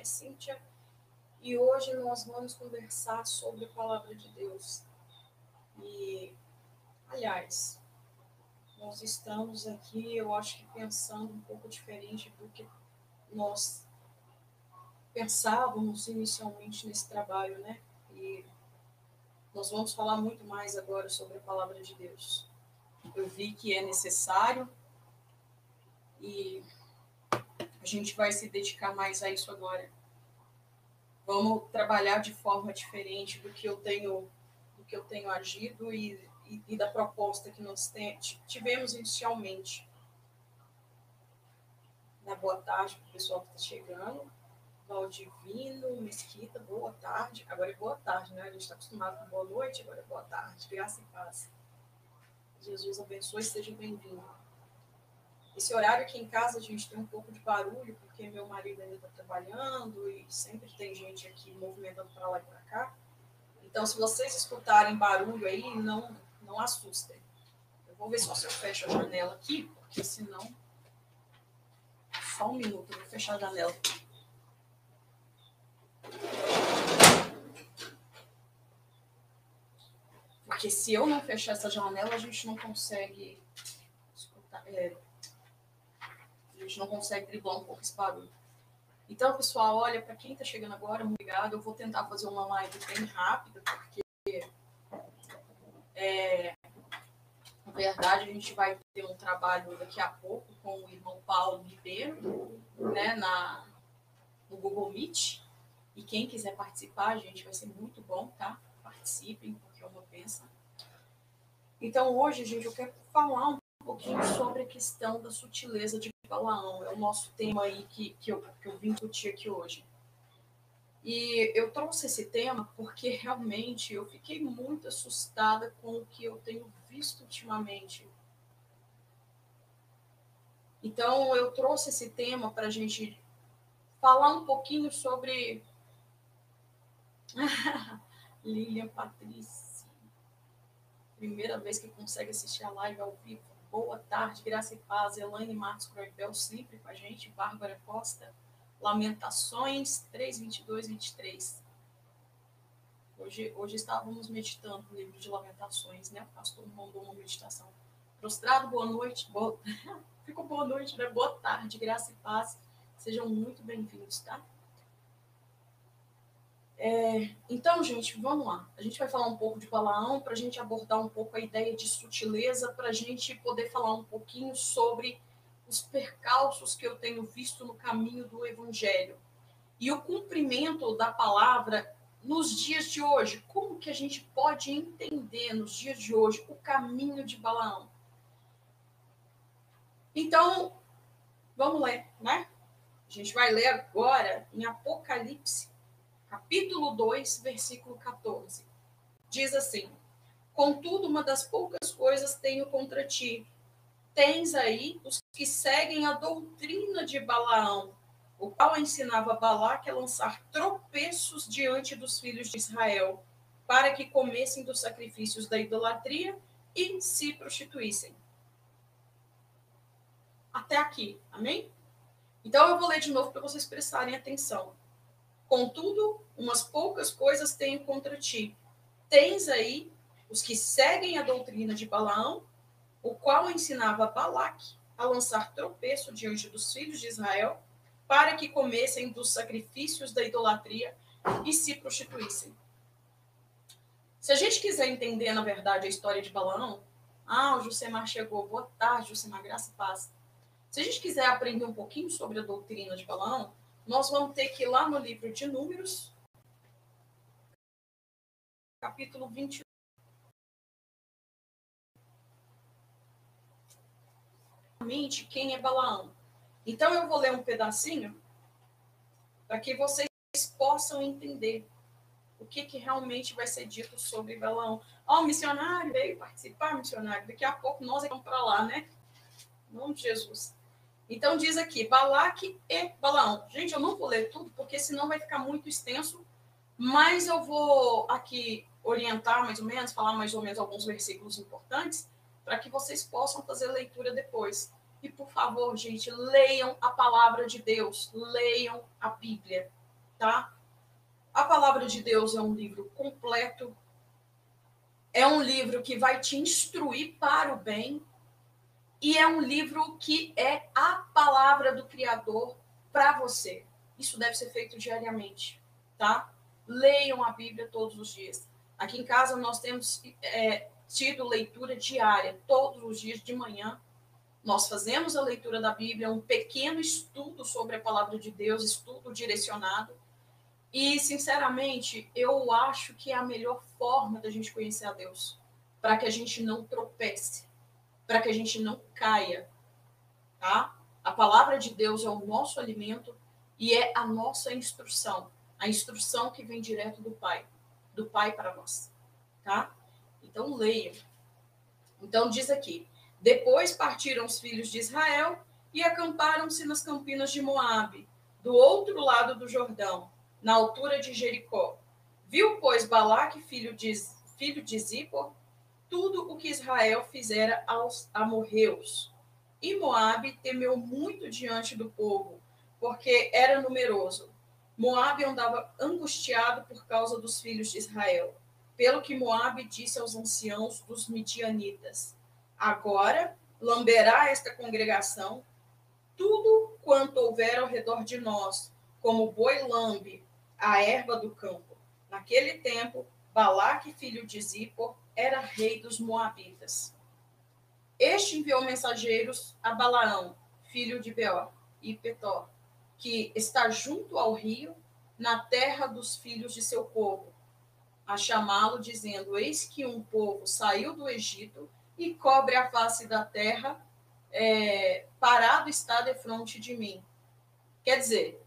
é Cíntia e hoje nós vamos conversar sobre a palavra de Deus. E, aliás, nós estamos aqui, eu acho que pensando um pouco diferente do que nós pensávamos inicialmente nesse trabalho, né? E nós vamos falar muito mais agora sobre a palavra de Deus. Eu vi que é necessário e a gente vai se dedicar mais a isso agora. Vamos trabalhar de forma diferente do que eu tenho, do que eu tenho agido e, e, e da proposta que nós tivemos inicialmente. Na boa tarde para o pessoal que está chegando. Valdivino, Mesquita, boa tarde. Agora é boa tarde, né? A gente está acostumado com boa noite, agora é boa tarde. Graça e paz. Jesus abençoe seja bem-vindo. Esse horário aqui em casa a gente tem um pouco de barulho, porque meu marido ainda está trabalhando e sempre tem gente aqui movimentando para lá e para cá. Então, se vocês escutarem barulho aí, não, não assustem. Eu vou ver se eu fecho a janela aqui, porque senão. Só um minuto, eu vou fechar a janela. Porque se eu não fechar essa janela, a gente não consegue escutar. É, gente não consegue driblar um pouco esse barulho. Então, pessoal, olha, para quem está chegando agora, muito obrigado. Eu vou tentar fazer uma live bem rápida, porque é, na verdade a gente vai ter um trabalho daqui a pouco com o irmão Paulo Ribeiro, né, na, no Google Meet. E quem quiser participar, gente, vai ser muito bom, tá? Participem, porque é uma pensa. Então, hoje, gente, eu quero falar um pouquinho sobre a questão da sutileza de Balaão. É o nosso tema aí que, que, eu, que eu vim discutir aqui hoje. E eu trouxe esse tema porque realmente eu fiquei muito assustada com o que eu tenho visto ultimamente. Então, eu trouxe esse tema para a gente falar um pouquinho sobre. Lilian Patrícia. Primeira vez que consegue assistir a live ao vivo. Boa tarde, graça e paz. Elaine Marcos Croibel sempre com a gente. Bárbara Costa. Lamentações 3, 22, 23. Hoje, hoje estávamos meditando no livro de Lamentações, né? O pastor mandou uma meditação. Prostrado, boa noite. Boa... Ficou boa noite, né? Boa tarde, graça e paz. Sejam muito bem-vindos, tá? É, então, gente, vamos lá. A gente vai falar um pouco de Balaão para a gente abordar um pouco a ideia de sutileza, para a gente poder falar um pouquinho sobre os percalços que eu tenho visto no caminho do Evangelho e o cumprimento da palavra nos dias de hoje. Como que a gente pode entender nos dias de hoje o caminho de Balaão? Então, vamos ler, né? A gente vai ler agora em Apocalipse capítulo 2, versículo 14. Diz assim: Contudo, uma das poucas coisas tenho contra ti. Tens aí os que seguem a doutrina de Balaão, o qual ensinava Balaque a lançar tropeços diante dos filhos de Israel, para que comessem dos sacrifícios da idolatria e se prostituíssem. Até aqui, amém? Então eu vou ler de novo para vocês prestarem atenção. Contudo, umas poucas coisas tenho contra ti. Tens aí os que seguem a doutrina de Balaão, o qual ensinava Balaque a lançar tropeço diante dos filhos de Israel, para que comessem dos sacrifícios da idolatria e se prostituíssem. Se a gente quiser entender, na verdade, a história de Balaão, ah, o Jusemar chegou, boa tarde, Jusemar, graça e paz. Se a gente quiser aprender um pouquinho sobre a doutrina de Balaão, nós vamos ter que ir lá no livro de Números, capítulo 21. Quem é Balaão? Então eu vou ler um pedacinho para que vocês possam entender o que, que realmente vai ser dito sobre Balaão. Ó, oh, o missionário veio participar, missionário. Daqui a pouco nós vamos para lá, né? Em nome de Jesus. Então diz aqui, Balaque e Balaão. Gente, eu não vou ler tudo, porque senão vai ficar muito extenso, mas eu vou aqui orientar mais ou menos, falar mais ou menos alguns versículos importantes, para que vocês possam fazer leitura depois. E por favor, gente, leiam a palavra de Deus, leiam a Bíblia, tá? A palavra de Deus é um livro completo, é um livro que vai te instruir para o bem, e é um livro que é a palavra do Criador para você. Isso deve ser feito diariamente, tá? Leiam a Bíblia todos os dias. Aqui em casa nós temos é, tido leitura diária, todos os dias de manhã. Nós fazemos a leitura da Bíblia, um pequeno estudo sobre a palavra de Deus, estudo direcionado. E, sinceramente, eu acho que é a melhor forma da gente conhecer a Deus, para que a gente não tropece, para que a gente não caia, tá? A palavra de Deus é o nosso alimento e é a nossa instrução, a instrução que vem direto do Pai, do Pai para nós, tá? Então leiam. Então diz aqui: depois partiram os filhos de Israel e acamparam-se nas campinas de Moabe, do outro lado do Jordão, na altura de Jericó. Viu, pois, Balaque, filho de, filho de Zippor, tudo o que Israel fizera aos amorreus. E Moabe temeu muito diante do povo, porque era numeroso. Moabe andava angustiado por causa dos filhos de Israel. Pelo que Moabe disse aos anciãos dos midianitas: Agora lamberá esta congregação tudo quanto houver ao redor de nós, como boi lambe a erva do campo. Naquele tempo, Balaque, filho de Zippor, era rei dos Moabitas. Este enviou mensageiros a Balaão, filho de Beor, e Petor, que está junto ao rio, na terra dos filhos de seu povo, a chamá-lo, dizendo: Eis que um povo saiu do Egito e cobre a face da terra, é, parado está de frente de mim. Quer dizer,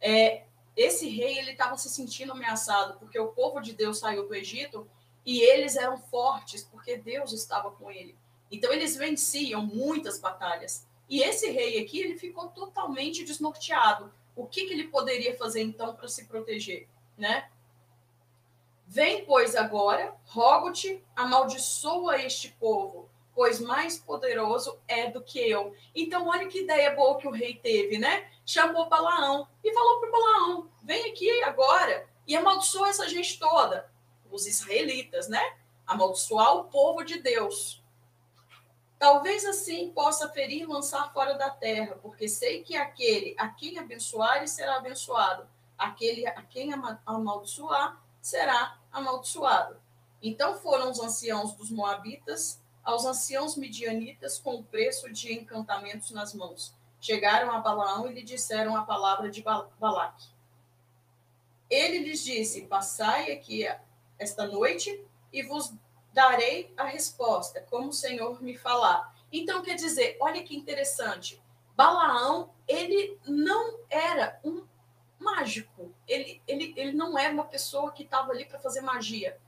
é, esse rei ele estava se sentindo ameaçado porque o povo de Deus saiu do Egito e eles eram fortes porque Deus estava com ele. Então eles venciam muitas batalhas. E esse rei aqui ele ficou totalmente desnorteado. O que, que ele poderia fazer então para se proteger, né? Vem, pois, agora, rogo-te, amaldiçoa este povo, pois mais poderoso é do que eu. Então, olha que ideia boa que o rei teve, né? Chamou Balaão e falou para Balaão: vem aqui agora e amaldiçoa essa gente toda, os israelitas, né? Amaldiçoar o povo de Deus. Talvez assim possa ferir e lançar fora da terra, porque sei que aquele a quem abençoar será abençoado, aquele a quem amaldiçoar será amaldiçoado. Então foram os anciãos dos Moabitas aos anciãos midianitas com o preço de encantamentos nas mãos. Chegaram a Balaão e lhe disseram a palavra de Balaque. Ele lhes disse: Passai aqui esta noite e vos darei a resposta, como o Senhor me falar. Então, quer dizer, olha que interessante. Balaão, ele não era um mágico. Ele, ele, ele não era uma pessoa que estava ali para fazer magia.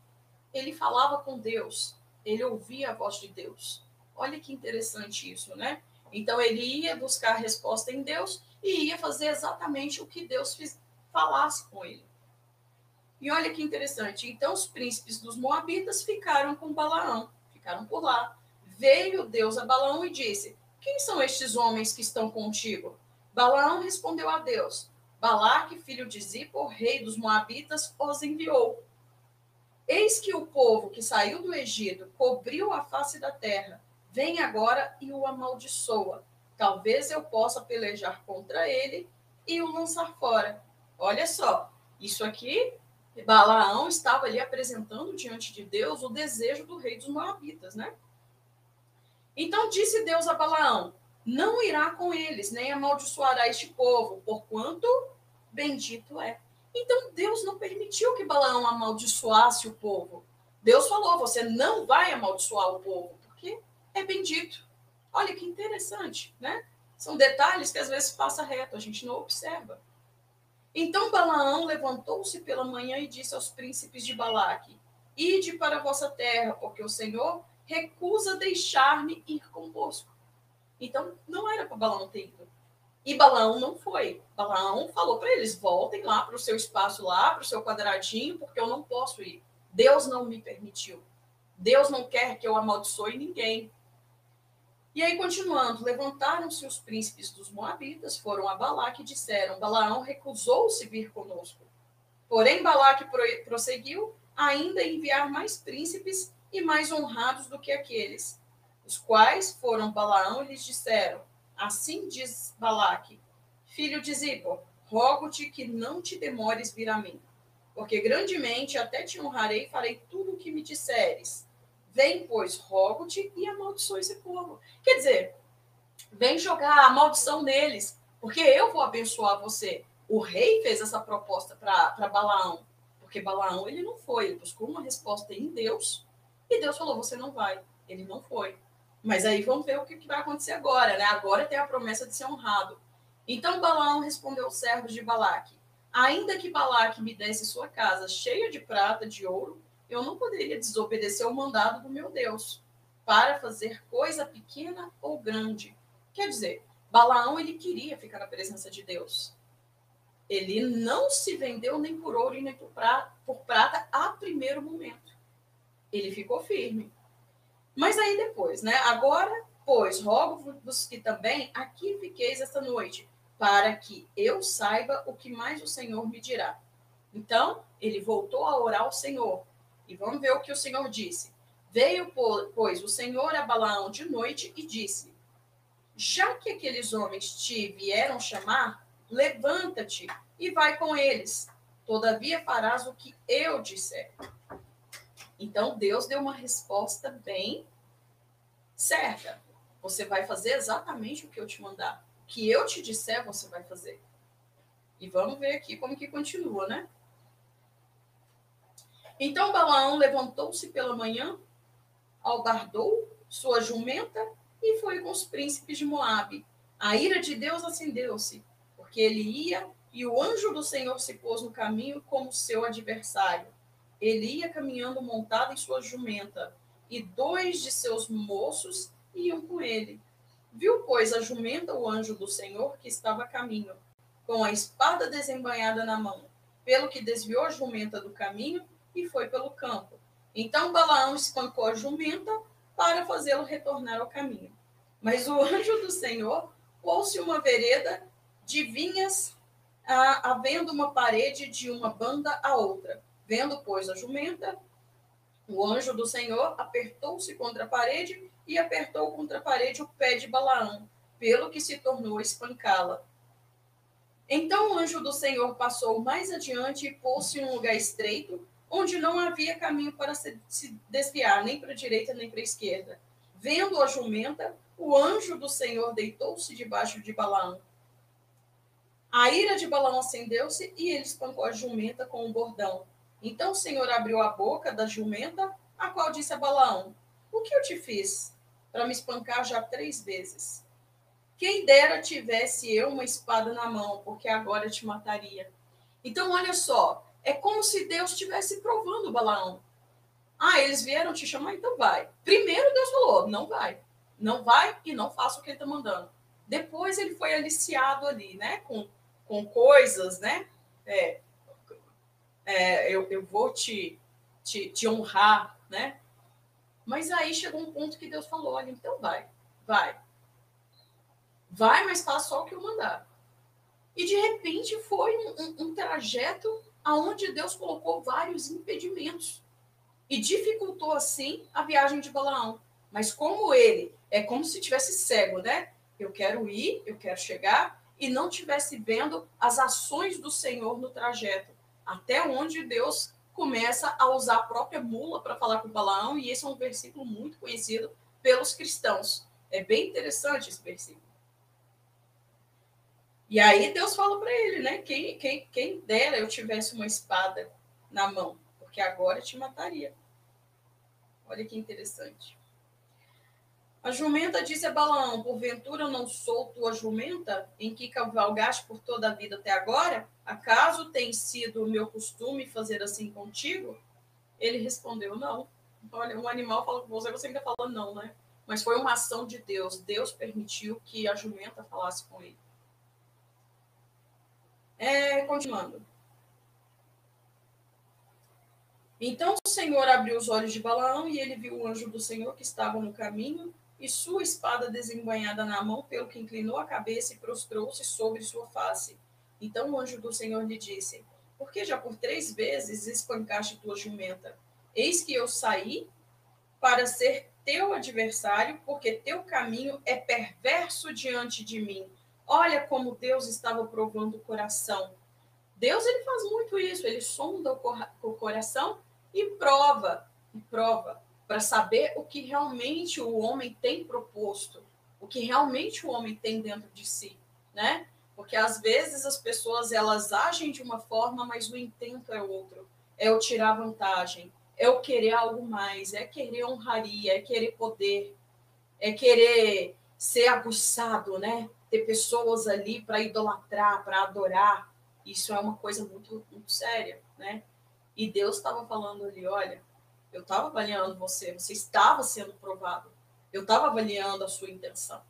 Ele falava com Deus, ele ouvia a voz de Deus. Olha que interessante isso, né? Então ele ia buscar a resposta em Deus e ia fazer exatamente o que Deus fiz, falasse com ele. E olha que interessante. Então os príncipes dos Moabitas ficaram com Balaão, ficaram por lá. Veio Deus a Balaão e disse: Quem são estes homens que estão contigo? Balaão respondeu a Deus: Balaque, filho de Zippor, rei dos Moabitas, os enviou. Eis que o povo que saiu do Egito cobriu a face da terra, vem agora e o amaldiçoa. Talvez eu possa pelejar contra ele e o lançar fora. Olha só, isso aqui, Balaão estava ali apresentando diante de Deus o desejo do rei dos Moabitas, né? Então disse Deus a Balaão: não irá com eles, nem amaldiçoará este povo, porquanto bendito é. Então Deus não permitiu que Balaão amaldiçoasse o povo. Deus falou: você não vai amaldiçoar o povo, porque é bendito. Olha que interessante, né? São detalhes que às vezes passa reto, a gente não observa. Então Balaão levantou-se pela manhã e disse aos príncipes de Balaque: Ide para a vossa terra, porque o Senhor recusa deixar-me ir convosco. Então, não era para Balaão ter ido. E Balaão não foi. Balaão falou para eles: voltem lá para o seu espaço lá, para o seu quadradinho, porque eu não posso ir. Deus não me permitiu. Deus não quer que eu amaldiçoe ninguém. E aí, continuando, levantaram-se os príncipes dos Moabitas, foram a Balaque e disseram: Balaão recusou-se vir conosco. Porém, Balaque prosseguiu ainda enviar mais príncipes e mais honrados do que aqueles, os quais foram Balaão e lhes disseram: Assim diz Balaque, filho de Zippor, rogo-te que não te demores vir a mim, porque grandemente até te honrarei e farei tudo o que me disseres. Vem, pois, rogo-te e amaldiçoe esse povo. Quer dizer, vem jogar a maldição neles, porque eu vou abençoar você. O rei fez essa proposta para Balaão, porque Balaão ele não foi, ele buscou uma resposta em Deus, e Deus falou: você não vai. Ele não foi. Mas aí vamos ver o que, vai acontecer agora, né? Agora tem a promessa de ser honrado. Então Balaão respondeu aos servos de Balaque: Ainda que Balaque me desse sua casa cheia de prata, de ouro, eu não poderia desobedecer o mandado do meu Deus para fazer coisa pequena ou grande. Quer dizer, Balaão ele queria ficar na presença de Deus. Ele não se vendeu nem por ouro nem por por prata a primeiro momento. Ele ficou firme. Mas aí depois, né? Agora, pois, rogo-vos que também aqui fiqueis esta noite, para que eu saiba o que mais o Senhor me dirá. Então, ele voltou a orar ao Senhor. E vamos ver o que o Senhor disse. Veio, pois, o Senhor a Balaão de noite e disse: Já que aqueles homens te vieram chamar, levanta-te e vai com eles. Todavia farás o que eu disser. Então Deus deu uma resposta bem certa. Você vai fazer exatamente o que eu te mandar. O que eu te disser, você vai fazer. E vamos ver aqui como que continua, né? Então Balaão levantou-se pela manhã, albardou sua jumenta e foi com os príncipes de Moabe. A ira de Deus acendeu-se, porque ele ia e o anjo do Senhor se pôs no caminho como seu adversário. Ele ia caminhando montado em sua jumenta, e dois de seus moços iam com ele. Viu, pois, a jumenta o anjo do Senhor que estava a caminho, com a espada desembanhada na mão, pelo que desviou a jumenta do caminho e foi pelo campo. Então Balaão espancou a jumenta para fazê-lo retornar ao caminho. Mas o anjo do Senhor pôs-se uma vereda de vinhas, ah, havendo uma parede de uma banda a outra. Vendo, pois, a jumenta, o anjo do Senhor apertou-se contra a parede e apertou contra a parede o pé de Balaão, pelo que se tornou a espancá-la. Então o anjo do Senhor passou mais adiante e pôs-se em um lugar estreito, onde não havia caminho para se, desviar, nem para a direita nem para a esquerda. Vendo a jumenta, o anjo do Senhor deitou-se debaixo de Balaão. A ira de Balaão acendeu-se e ele espancou a jumenta com um bordão. Então o Senhor abriu a boca da jumenta, a qual disse a Balaão: O que eu te fiz para me espancar já três vezes? Quem dera tivesse eu uma espada na mão, porque agora te mataria. Então, olha só, é como se Deus estivesse provando Balaão. Ah, eles vieram te chamar, então vai. Primeiro Deus falou, não vai. Não vai e não faça o que ele está mandando. Depois ele foi aliciado ali, né? Com, com coisas, né? É, é, eu, eu vou te, te, te honrar, né? Mas aí chegou um ponto que Deus falou, olha, então vai, vai. Vai, mas faça só o que eu mandar. E de repente foi um, um, um trajeto aonde Deus colocou vários impedimentos e dificultou assim a viagem de Balaão. Mas como ele é como se tivesse cego, né? Eu quero ir, eu quero chegar e não tivesse vendo as ações do Senhor no trajeto, até onde Deus começa a usar a própria mula para falar com Balaão, e esse é um versículo muito conhecido pelos cristãos. É bem interessante esse versículo. E aí Deus fala para ele, né? Quem, quem, quem dera eu tivesse uma espada na mão, porque agora eu te mataria. Olha que interessante. A jumenta disse a Balaão: Porventura eu não sou tua jumenta, em que cavalgaste por toda a vida até agora? Acaso tem sido o meu costume fazer assim contigo? Ele respondeu: Não. Olha, um animal fala com você, você ainda fala não, né? Mas foi uma ação de Deus. Deus permitiu que a jumenta falasse com ele. É, continuando. Então o Senhor abriu os olhos de Balaão e ele viu o anjo do Senhor que estava no caminho e sua espada desembanhada na mão, pelo que inclinou a cabeça e prostrou-se sobre sua face. Então o anjo do Senhor lhe disse: Por que já por três vezes espancaste tua jumenta? Eis que eu saí para ser teu adversário, porque teu caminho é perverso diante de mim. Olha como Deus estava provando o coração. Deus ele faz muito isso, ele sonda o coração e prova, e prova para saber o que realmente o homem tem proposto, o que realmente o homem tem dentro de si, né? Porque às vezes as pessoas elas agem de uma forma, mas o intento é outro. É o tirar vantagem, é o querer algo mais, é querer honraria, é querer poder, é querer ser aguçado, né? Ter pessoas ali para idolatrar, para adorar. Isso é uma coisa muito, muito séria, né? E Deus estava falando ali, olha, eu estava avaliando você, você estava sendo provado. Eu estava avaliando a sua intenção.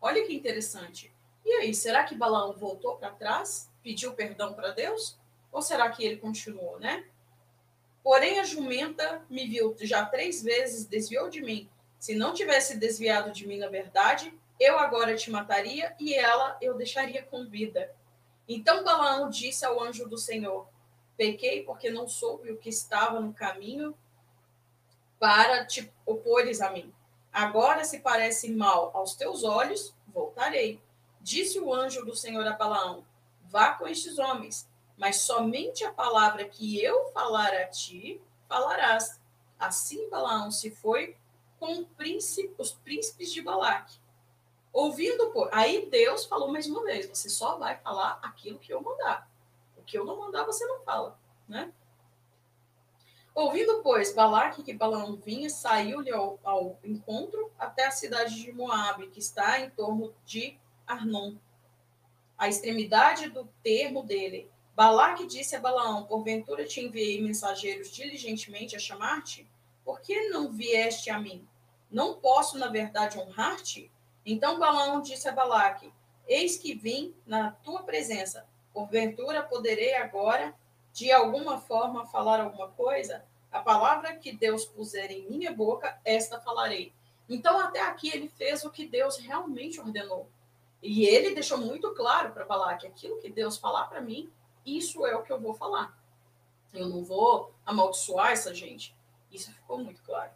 Olha que interessante. E aí, será que Balaão voltou para trás, pediu perdão para Deus? Ou será que ele continuou, né? Porém, a jumenta me viu já três vezes, desviou de mim. Se não tivesse desviado de mim, na verdade, eu agora te mataria e ela eu deixaria com vida. Então Balaão disse ao anjo do Senhor: Pequei porque não soube o que estava no caminho para te opores a mim. Agora, se parece mal aos teus olhos, voltarei. Disse o anjo do Senhor a Balaão: Vá com estes homens mas somente a palavra que eu falar a ti, falarás. Assim Balaão se foi com os príncipes de Balaque. Ouvindo, por aí Deus falou mais uma vez: você só vai falar aquilo que eu mandar. O que eu não mandar, você não fala, né? Ouvindo, pois, Balaque que Balaão vinha, saiu-lhe ao, ao, encontro até a cidade de Moabe, que está em torno de Arnon, a extremidade do termo dele, Balaque disse a Balaão: Porventura te enviei mensageiros diligentemente a chamar-te? Por que não vieste a mim? Não posso, na verdade, honrar-te? Então Balaão disse a Balaque: Eis que vim na tua presença. Porventura poderei agora, de alguma forma, falar alguma coisa? A palavra que Deus puser em minha boca, esta falarei. Então, até aqui, ele fez o que Deus realmente ordenou. E ele deixou muito claro para Balaque: aquilo que Deus falar para mim, isso é o que eu vou falar. Eu não vou amaldiçoar essa gente. Isso ficou muito claro.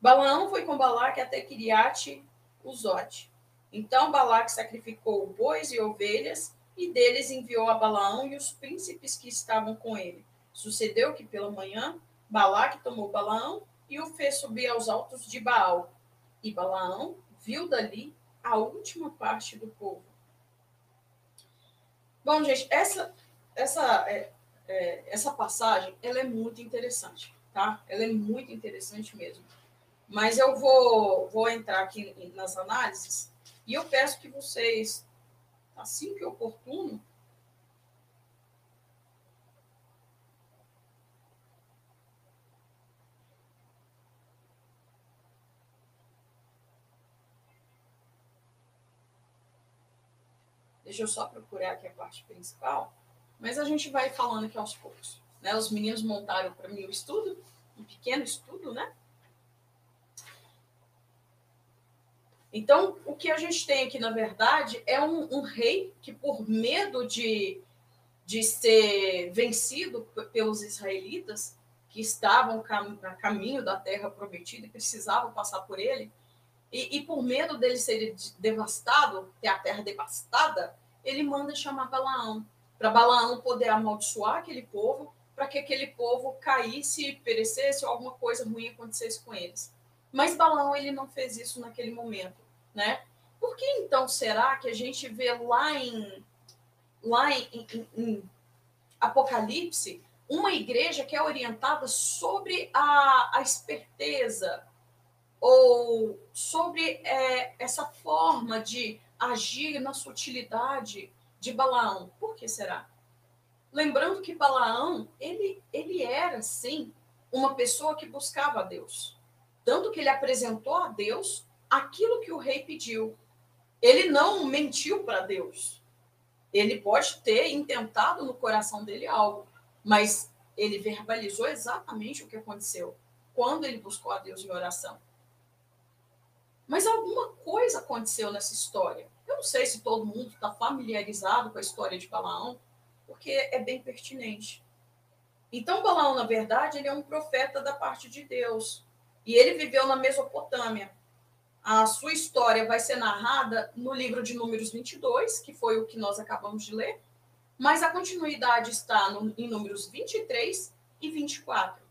Balaão foi com Balaque até Kiriate Uzote. Então Balaque sacrificou bois e ovelhas, e deles enviou a Balaão e os príncipes que estavam com ele. Sucedeu que pela manhã Balaque tomou Balaão e o fez subir aos altos de Baal. E Balaão viu dali a última parte do povo Bom, gente, essa, essa, é, é, essa passagem ela é muito interessante, tá? Ela é muito interessante mesmo. Mas eu vou, vou entrar aqui nas análises e eu peço que vocês, assim que oportuno, Deixa eu só procurar aqui a parte principal. Mas a gente vai falando aqui aos poucos. Né? Os meninos montaram para mim o estudo, um pequeno estudo, né? Então, o que a gente tem aqui, na verdade, é um, um rei que, por medo de, de ser vencido pelos israelitas, que estavam a caminho da terra prometida e precisavam passar por ele, e, e por medo dele ser devastado, ter a terra devastada, ele manda chamar Balaão, para Balaão poder amaldiçoar aquele povo, para que aquele povo caísse, perecesse ou alguma coisa ruim acontecesse com eles. Mas Balaão ele não fez isso naquele momento, né? Por que então será que a gente vê lá em lá em, em, em Apocalipse uma igreja que é orientada sobre a, a esperteza ou sobre é, essa forma de agir na sutilidade de Balaão. Por que será? Lembrando que Balaão, ele, ele era, sim, uma pessoa que buscava a Deus. Tanto que ele apresentou a Deus aquilo que o rei pediu. Ele não mentiu para Deus. Ele pode ter intentado no coração dele algo, mas ele verbalizou exatamente o que aconteceu quando ele buscou a Deus em oração. Mas alguma coisa aconteceu nessa história. Eu não sei se todo mundo está familiarizado com a história de Balaão, porque é bem pertinente. Então, Balaão, na verdade, ele é um profeta da parte de Deus. E ele viveu na Mesopotâmia. A sua história vai ser narrada no livro de Números 22, que foi o que nós acabamos de ler, mas a continuidade está no, em Números 23 e 24.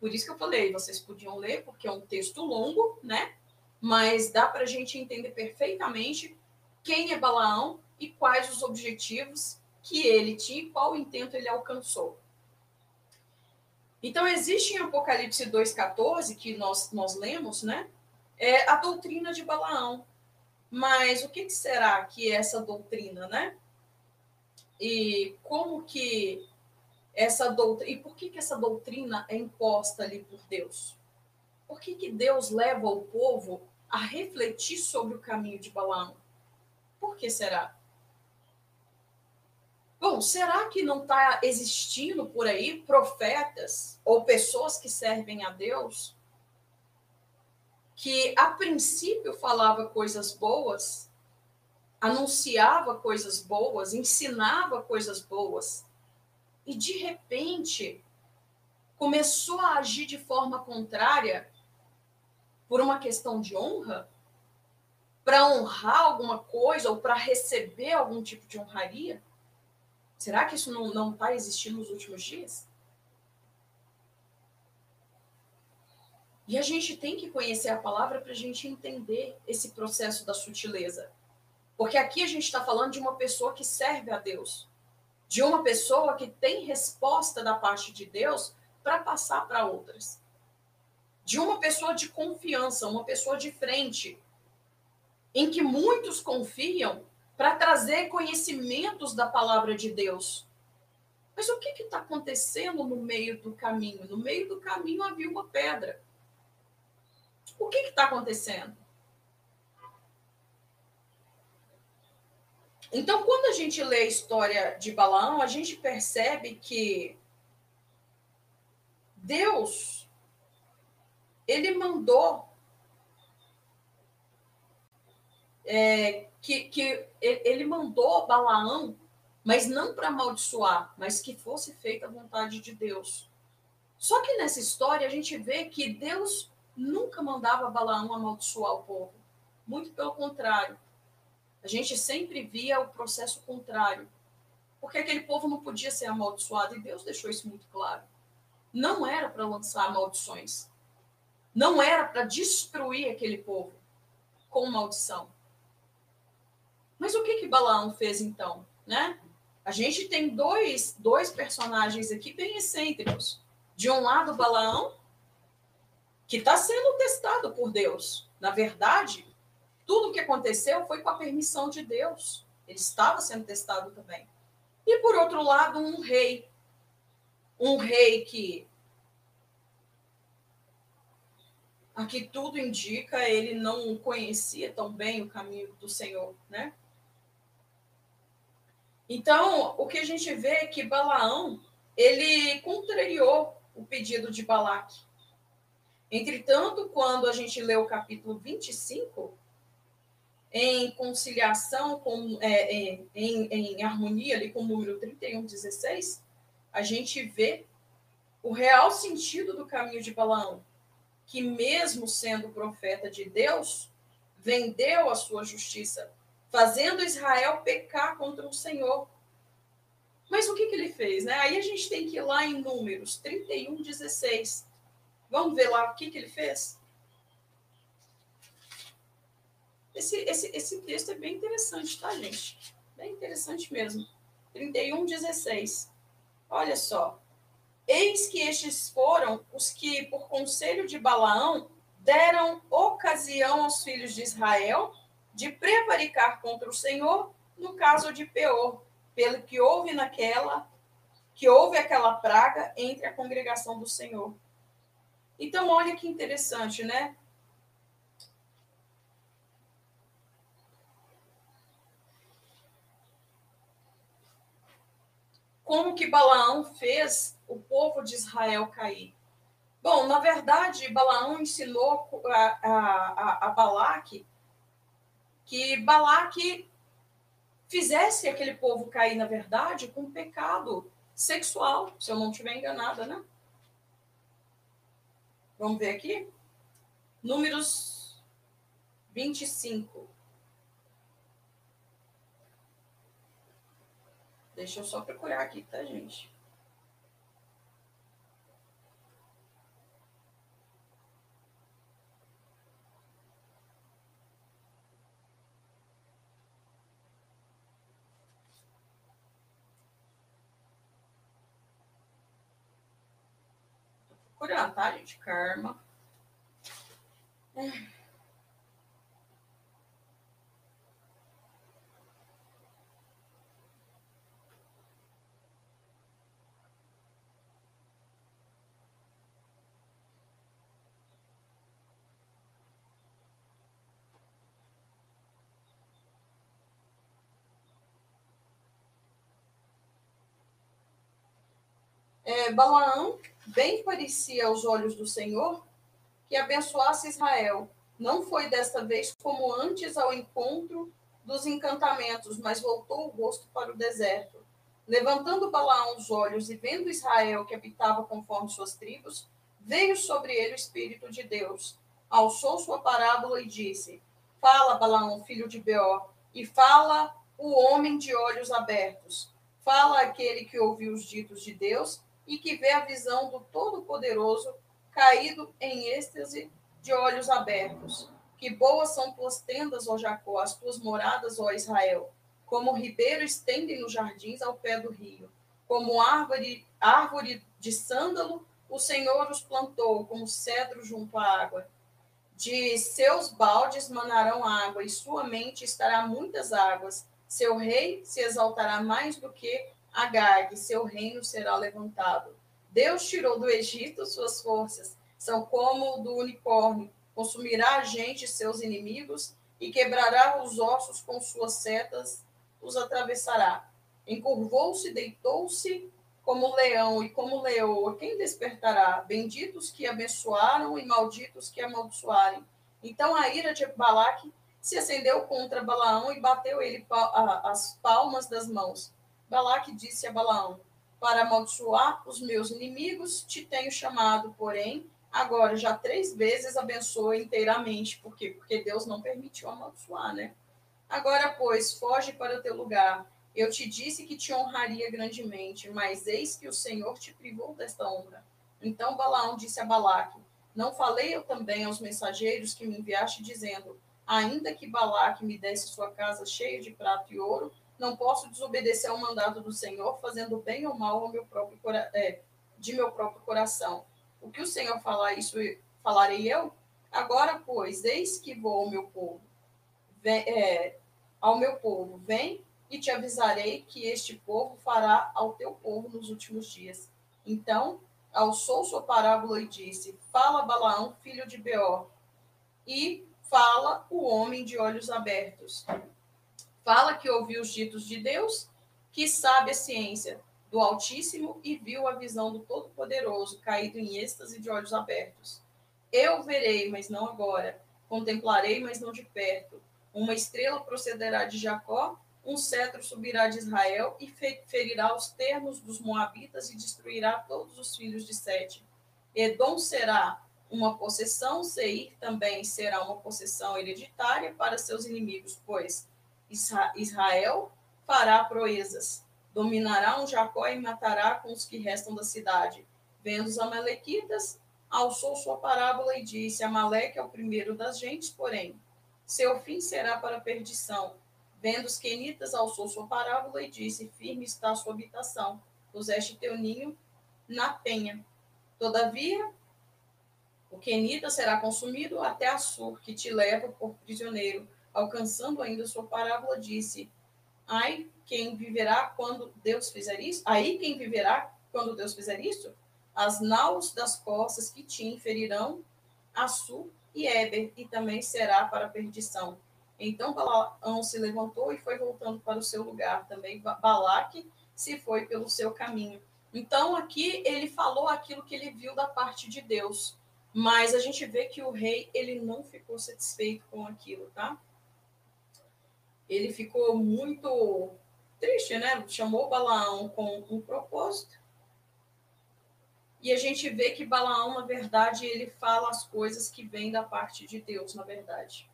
Por isso que eu falei, vocês podiam ler, porque é um texto longo, né? Mas dá para a gente entender perfeitamente quem é Balaão e quais os objetivos que ele tinha e qual intento ele alcançou. Então, existe em Apocalipse 2,14, que nós, nós lemos, né? É a doutrina de Balaão. Mas o que, que será que é essa doutrina, né? E como que essa doutrina. E por que, que essa doutrina é imposta ali por Deus? Por que, que Deus leva o povo a refletir sobre o caminho de Balaão? Por que será? Bom, será que não está existindo por aí profetas ou pessoas que servem a Deus que a princípio falava coisas boas, anunciava coisas boas, ensinava coisas boas e de repente começou a agir de forma contrária por uma questão de honra? Para honrar alguma coisa ou para receber algum tipo de honraria? Será que isso não está existindo nos últimos dias? E a gente tem que conhecer a palavra para a gente entender esse processo da sutileza. Porque aqui a gente está falando de uma pessoa que serve a Deus, de uma pessoa que tem resposta da parte de Deus para passar para outras, de uma pessoa de confiança, uma pessoa de frente, em que muitos confiam para trazer conhecimentos da palavra de Deus. Mas o que está acontecendo no meio do caminho? No meio do caminho havia uma pedra. O que está acontecendo? Então, quando a gente lê a história de Balaão, a gente percebe que Deus ele mandou é, que, que ele mandou Balaão, mas não para amaldiçoar, mas que fosse feita a vontade de Deus. Só que nessa história a gente vê que Deus nunca mandava Balaão amaldiçoar o povo. Muito pelo contrário. A gente sempre via o processo contrário. Porque aquele povo não podia ser amaldiçoado, e Deus deixou isso muito claro. Não era para lançar maldições. Não era para destruir aquele povo com maldição. Mas o que que Balaão fez então, né? A gente tem dois, dois personagens aqui bem excêntricos. De um lado, Balaão, que está sendo testado por Deus. Na verdade, tudo o que aconteceu foi com a permissão de Deus. Ele estava sendo testado também. E por outro lado, um rei. Um rei que aqui tudo indica, ele não conhecia tão bem o caminho do Senhor, né? Então, o que a gente vê é que Balaão, ele contrariou o pedido de Balaque. Entretanto, quando a gente lê o capítulo 25, em conciliação, com, é, é, em, em harmonia ali com o número 31, 16, a gente vê o real sentido do caminho de Balaão, que mesmo sendo profeta de Deus, vendeu a sua justiça fazendo Israel pecar contra o Senhor. Mas o que, que ele fez? Né? Aí a gente tem que ir lá em Números 31, 16. Vamos ver lá o que, que ele fez? Esse, esse, esse texto é bem interessante, tá, gente? Bem interessante mesmo. 31, 16. Olha só. Eis que estes foram os que, por conselho de Balaão, deram ocasião aos filhos de Israel de prevaricar contra o Senhor no caso de Peor, pelo que houve naquela que houve aquela praga entre a congregação do Senhor. Então, olha que interessante, né? Como que Balaão fez o povo de Israel cair? Bom, na verdade, Balaão ensinou a, a, a, a Balaque que Balaque fizesse aquele povo cair, na verdade, com pecado sexual, se eu não estiver enganada, né? Vamos ver aqui? Números 25. Deixa eu só procurar aqui, tá, gente? Procurando, tá, gente? Karma. É, Balaão bem parecia aos olhos do Senhor que abençoasse Israel. Não foi desta vez como antes ao encontro dos encantamentos, mas voltou o rosto para o deserto. Levantando Balaão os olhos e vendo Israel que habitava conforme suas tribos, veio sobre ele o Espírito de Deus. Alçou sua parábola e disse: Fala, Balaão, filho de Beor, e fala o homem de olhos abertos. Fala aquele que ouviu os ditos de Deus e que vê a visão do Todo-Poderoso caído em êxtase de olhos abertos. Que boas são tuas tendas, ó Jacó, as tuas moradas, ó Israel. Como ribeiro estendem nos jardins ao pé do rio. Como árvore, árvore de sândalo, o Senhor os plantou, como cedro junto à água. De seus baldes manarão água, e sua mente estará muitas águas. Seu rei se exaltará mais do que Agag, seu reino será levantado. Deus tirou do Egito suas forças, são como do unicórnio, consumirá a gente seus inimigos e quebrará os ossos com suas setas, os atravessará. Encurvou-se, deitou-se como leão e como leoa. Quem despertará? Benditos que abençoaram e malditos que amaldiçoarem. Então a ira de Balaque se acendeu contra Balaão e bateu ele as palmas das mãos. Balaque disse a Balaão: Para amaldiçoar os meus inimigos te tenho chamado, porém, agora já três vezes abençoa inteiramente. Por quê? Porque Deus não permitiu amaldiçoar, né? Agora, pois, foge para o teu lugar. Eu te disse que te honraria grandemente, mas eis que o Senhor te privou desta honra. Então Balaão disse a Balaque: Não falei eu também aos mensageiros que me enviaste, dizendo: Ainda que Balaque me desse sua casa cheia de prata e ouro, não posso desobedecer ao mandato do Senhor, fazendo bem ou mal ao meu próprio é, de meu próprio coração. O que o Senhor falar, isso falarei eu? Agora, pois, eis que vou ao meu povo, vem, é, ao meu povo, vem e te avisarei que este povo fará ao teu povo nos últimos dias. Então, alçou sua parábola e disse: Fala Balaão, filho de Beor, e fala o homem de olhos abertos Fala que ouviu os ditos de Deus, que sabe a ciência do Altíssimo e viu a visão do Todo-Poderoso, caído em êxtase de olhos abertos. Eu verei, mas não agora. Contemplarei, mas não de perto. Uma estrela procederá de Jacó, um cetro subirá de Israel e ferirá os termos dos Moabitas e destruirá todos os filhos de Sete. Edom será uma possessão, Seir também será uma possessão hereditária para seus inimigos, pois Israel fará proezas. Dominará um Jacó e matará com os que restam da cidade. Vendo os amalequitas, alçou sua parábola e disse: Amaleque é o primeiro das gentes, porém, seu fim será para perdição. Vendo os quenitas, alçou sua parábola e disse: Firme está a sua habitação, puseste teu ninho na penha. Todavia, o quenita será consumido até Assur, que te leva por prisioneiro alcançando ainda sua parábola, disse: Ai, quem viverá quando Deus fizer isso? Aí quem viverá quando Deus fizer isso? As naus das costas que te inferirão Assu e Eber, e também será para a perdição. Então Balaão se levantou e foi voltando para o seu lugar. Também Balaque se foi pelo seu caminho. Então, aqui ele falou aquilo que ele viu da parte de Deus. Mas a gente vê que o rei, ele não ficou satisfeito com aquilo, tá? Ele ficou muito triste, né? Chamou Balaão com um propósito. E a gente vê que Balaão, na verdade, ele fala as coisas que vêm da parte de Deus, na verdade.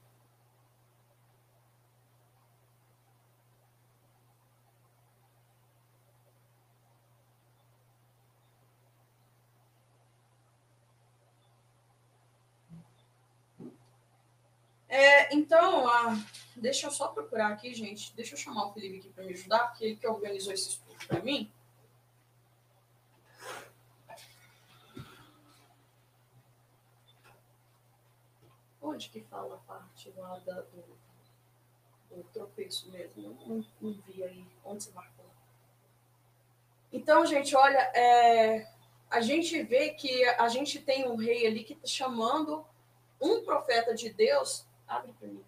É, então, deixa eu só procurar aqui, gente. Deixa eu chamar o Felipe aqui para me ajudar, porque ele que organizou esse estudo para mim. Onde que fala a parte lá da, do, do tropeço mesmo? Não, não, vi aí. Onde você marcou? Então, gente, olha, é, a gente vê que a gente tem um rei ali que está chamando um profeta de Deus Abre para mim.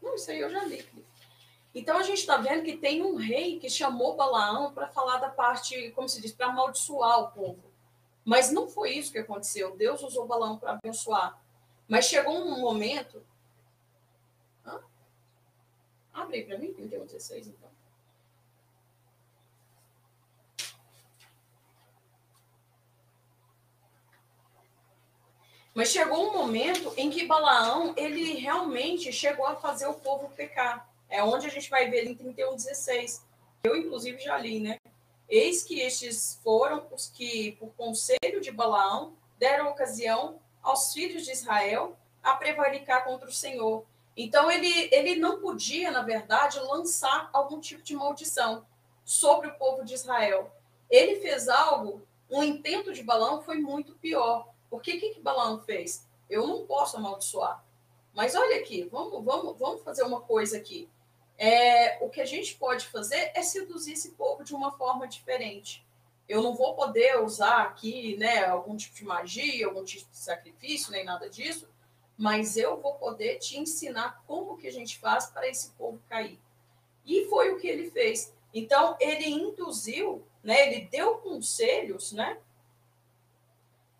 Não, isso aí eu já li. Então a gente está vendo que tem um rei que chamou Balaão para falar da parte, como se diz, para amaldiçoar o povo. Mas não foi isso que aconteceu. Deus usou Balaão para abençoar. Mas chegou um momento. Hã? Abre para mim, 31, 16, então. Mas chegou um momento em que Balaão, ele realmente chegou a fazer o povo pecar. É onde a gente vai ver em 31, 16. Eu, inclusive, já li, né? Eis que estes foram os que, por conselho de Balaão, deram ocasião aos filhos de Israel a prevaricar contra o Senhor. Então, ele, ele não podia, na verdade, lançar algum tipo de maldição sobre o povo de Israel. Ele fez algo, um intento de Balaão foi muito pior. Porque o que, que Balaão fez? Eu não posso amaldiçoar. Mas olha aqui, vamos, vamos, vamos fazer uma coisa aqui. É, o que a gente pode fazer é seduzir esse povo de uma forma diferente. Eu não vou poder usar aqui né, algum tipo de magia, algum tipo de sacrifício, nem nada disso, mas eu vou poder te ensinar como que a gente faz para esse povo cair. E foi o que ele fez. Então, ele induziu, né, ele deu conselhos, né,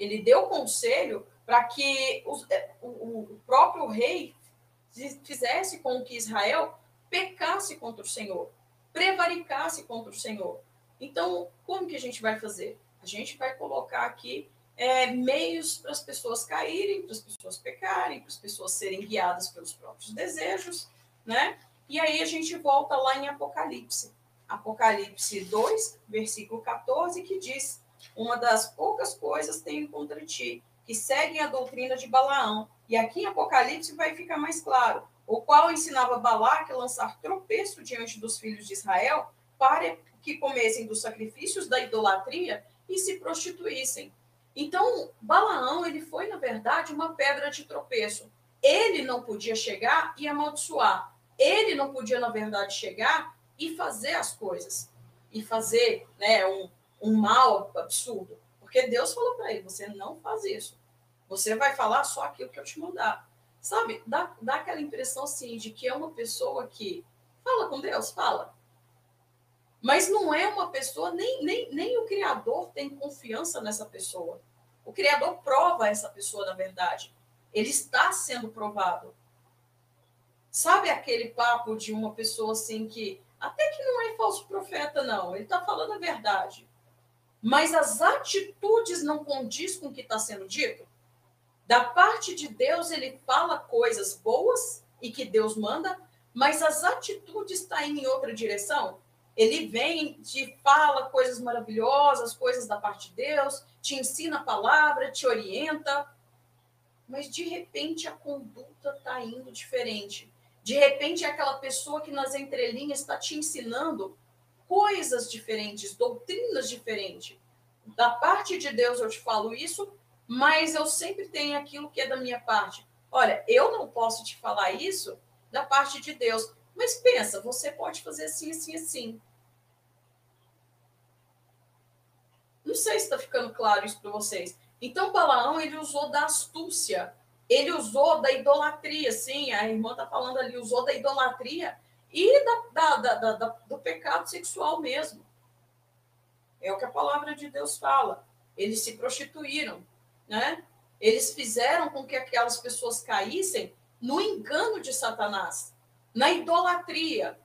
ele deu conselho para que é, o, o, próprio rei fizesse com que Israel pecasse contra o Senhor, prevaricasse contra o Senhor. Então, como que a gente vai fazer? A gente vai colocar aqui é, meios para as pessoas caírem, para as pessoas pecarem, para as pessoas serem guiadas pelos próprios desejos, né? E aí a gente volta lá em Apocalipse. Apocalipse 2, versículo 14, que diz: uma das poucas coisas tenho contra ti, que seguem a doutrina de Balaão. E aqui em Apocalipse vai ficar mais claro, o qual ensinava Balaque a lançar tropeço diante dos filhos de Israel para que comessem dos sacrifícios da idolatria e se prostituíssem. Então, Balaão, ele foi, na verdade, uma pedra de tropeço. Ele não podia chegar e amaldiçoar. Ele não podia, na verdade, chegar e fazer as coisas. E fazer né, um, um mal absurdo. Porque Deus falou para ele: você não faz isso. Você vai falar só aquilo que eu te mandar. Sabe? Dá, dá aquela impressão assim de que é uma pessoa que fala com Deus, fala. Mas não é uma pessoa, nem, nem, nem o Criador tem confiança nessa pessoa. O Criador prova essa pessoa, na verdade. Ele está sendo provado. Sabe aquele papo de uma pessoa assim que até que não é falso profeta, não. Ele está falando a verdade mas as atitudes não condiz com o que está sendo dito? Da parte de Deus, ele fala coisas boas e que Deus manda, mas as atitudes estão tá indo em outra direção? Ele vem, te fala coisas maravilhosas, coisas da parte de Deus, te ensina a palavra, te orienta, mas de repente a conduta está indo diferente. De repente é aquela pessoa que nas entrelinhas está te ensinando coisas diferentes, doutrinas diferentes. Da parte de Deus eu te falo isso, mas eu sempre tenho aquilo que é da minha parte. Olha, eu não posso te falar isso da parte de Deus, mas pensa, você pode fazer assim, assim, assim. Não sei se está ficando claro isso para vocês. Então, Balaão, ele usou da astúcia, ele usou da idolatria, sim, a irmã está falando ali, usou da idolatria e da, da, da, do pecado sexual mesmo. É o que a palavra de Deus fala. Eles se prostituíram, né? Eles fizeram com que aquelas pessoas caíssem no engano de Satanás, na idolatria.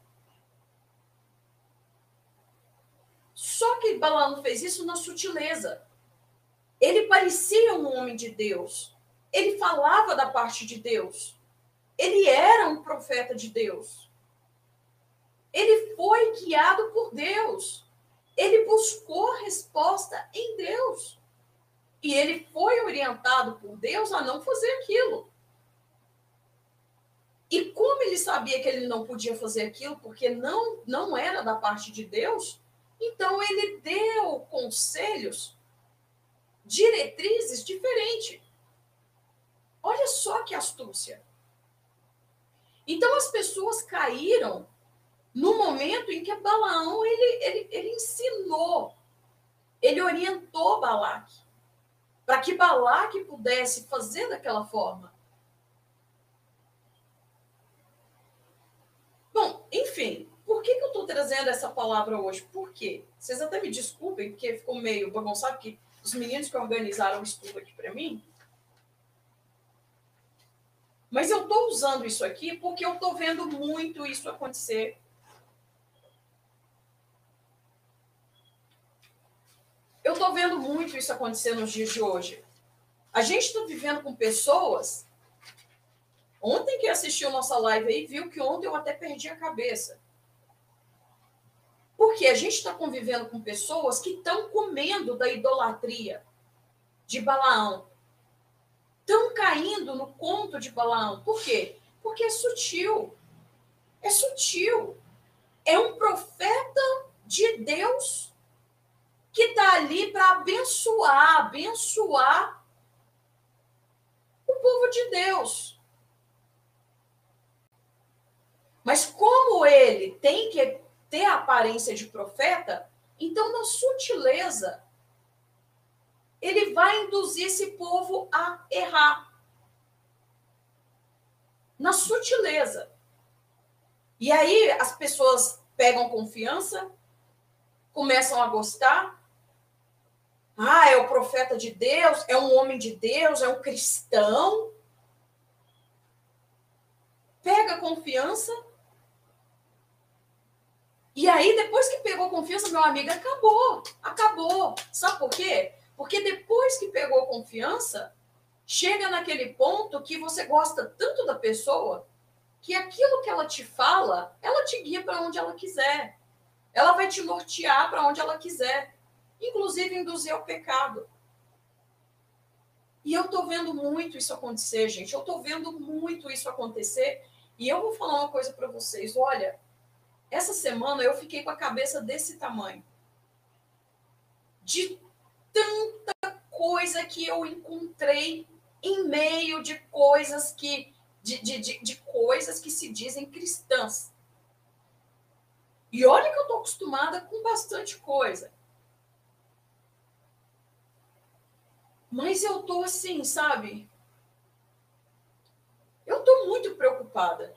Só que Balaão fez isso na sutileza. Ele parecia um homem de Deus. Ele falava da parte de Deus. Ele era um profeta de Deus. Ele foi guiado por Deus. Ele buscou resposta em Deus. E ele foi orientado por Deus a não fazer aquilo. E como ele sabia que ele não podia fazer aquilo porque não não era da parte de Deus, então ele deu conselhos, diretrizes diferentes. Olha só que astúcia. Então as pessoas caíram no momento em que Balaão ele, ele, ele ensinou, ele orientou Balaque, para que Balaque pudesse fazer daquela forma. Bom, enfim, por que, que eu estou trazendo essa palavra hoje? Por quê? Vocês até me desculpem, porque ficou meio bagunçado, porque os meninos que organizaram o estudo aqui para mim. Mas eu estou usando isso aqui porque eu estou vendo muito isso acontecer Eu estou vendo muito isso acontecer nos dias de hoje. A gente está vivendo com pessoas. Ontem que assistiu nossa live aí, viu que ontem eu até perdi a cabeça. Porque a gente está convivendo com pessoas que estão comendo da idolatria de Balaão. Estão caindo no conto de Balaão. Por quê? Porque é sutil. É sutil. É um profeta de Deus que está ali para abençoar, abençoar o povo de Deus. Mas como ele tem que ter a aparência de profeta, então na sutileza ele vai induzir esse povo a errar. Na sutileza. E aí as pessoas pegam confiança, começam a gostar, ah, é o profeta de Deus, é um homem de Deus, é um cristão. Pega confiança. E aí, depois que pegou confiança, meu amigo, acabou. Acabou. Sabe por quê? Porque depois que pegou confiança, chega naquele ponto que você gosta tanto da pessoa que aquilo que ela te fala, ela te guia para onde ela quiser. Ela vai te nortear para onde ela quiser inclusive induzir ao pecado. E eu estou vendo muito isso acontecer, gente. Eu estou vendo muito isso acontecer. E eu vou falar uma coisa para vocês. Olha, essa semana eu fiquei com a cabeça desse tamanho. De tanta coisa que eu encontrei em meio de coisas que de, de, de, de coisas que se dizem cristãs. E olha que eu estou acostumada com bastante coisa. Mas eu tô assim, sabe? Eu tô muito preocupada.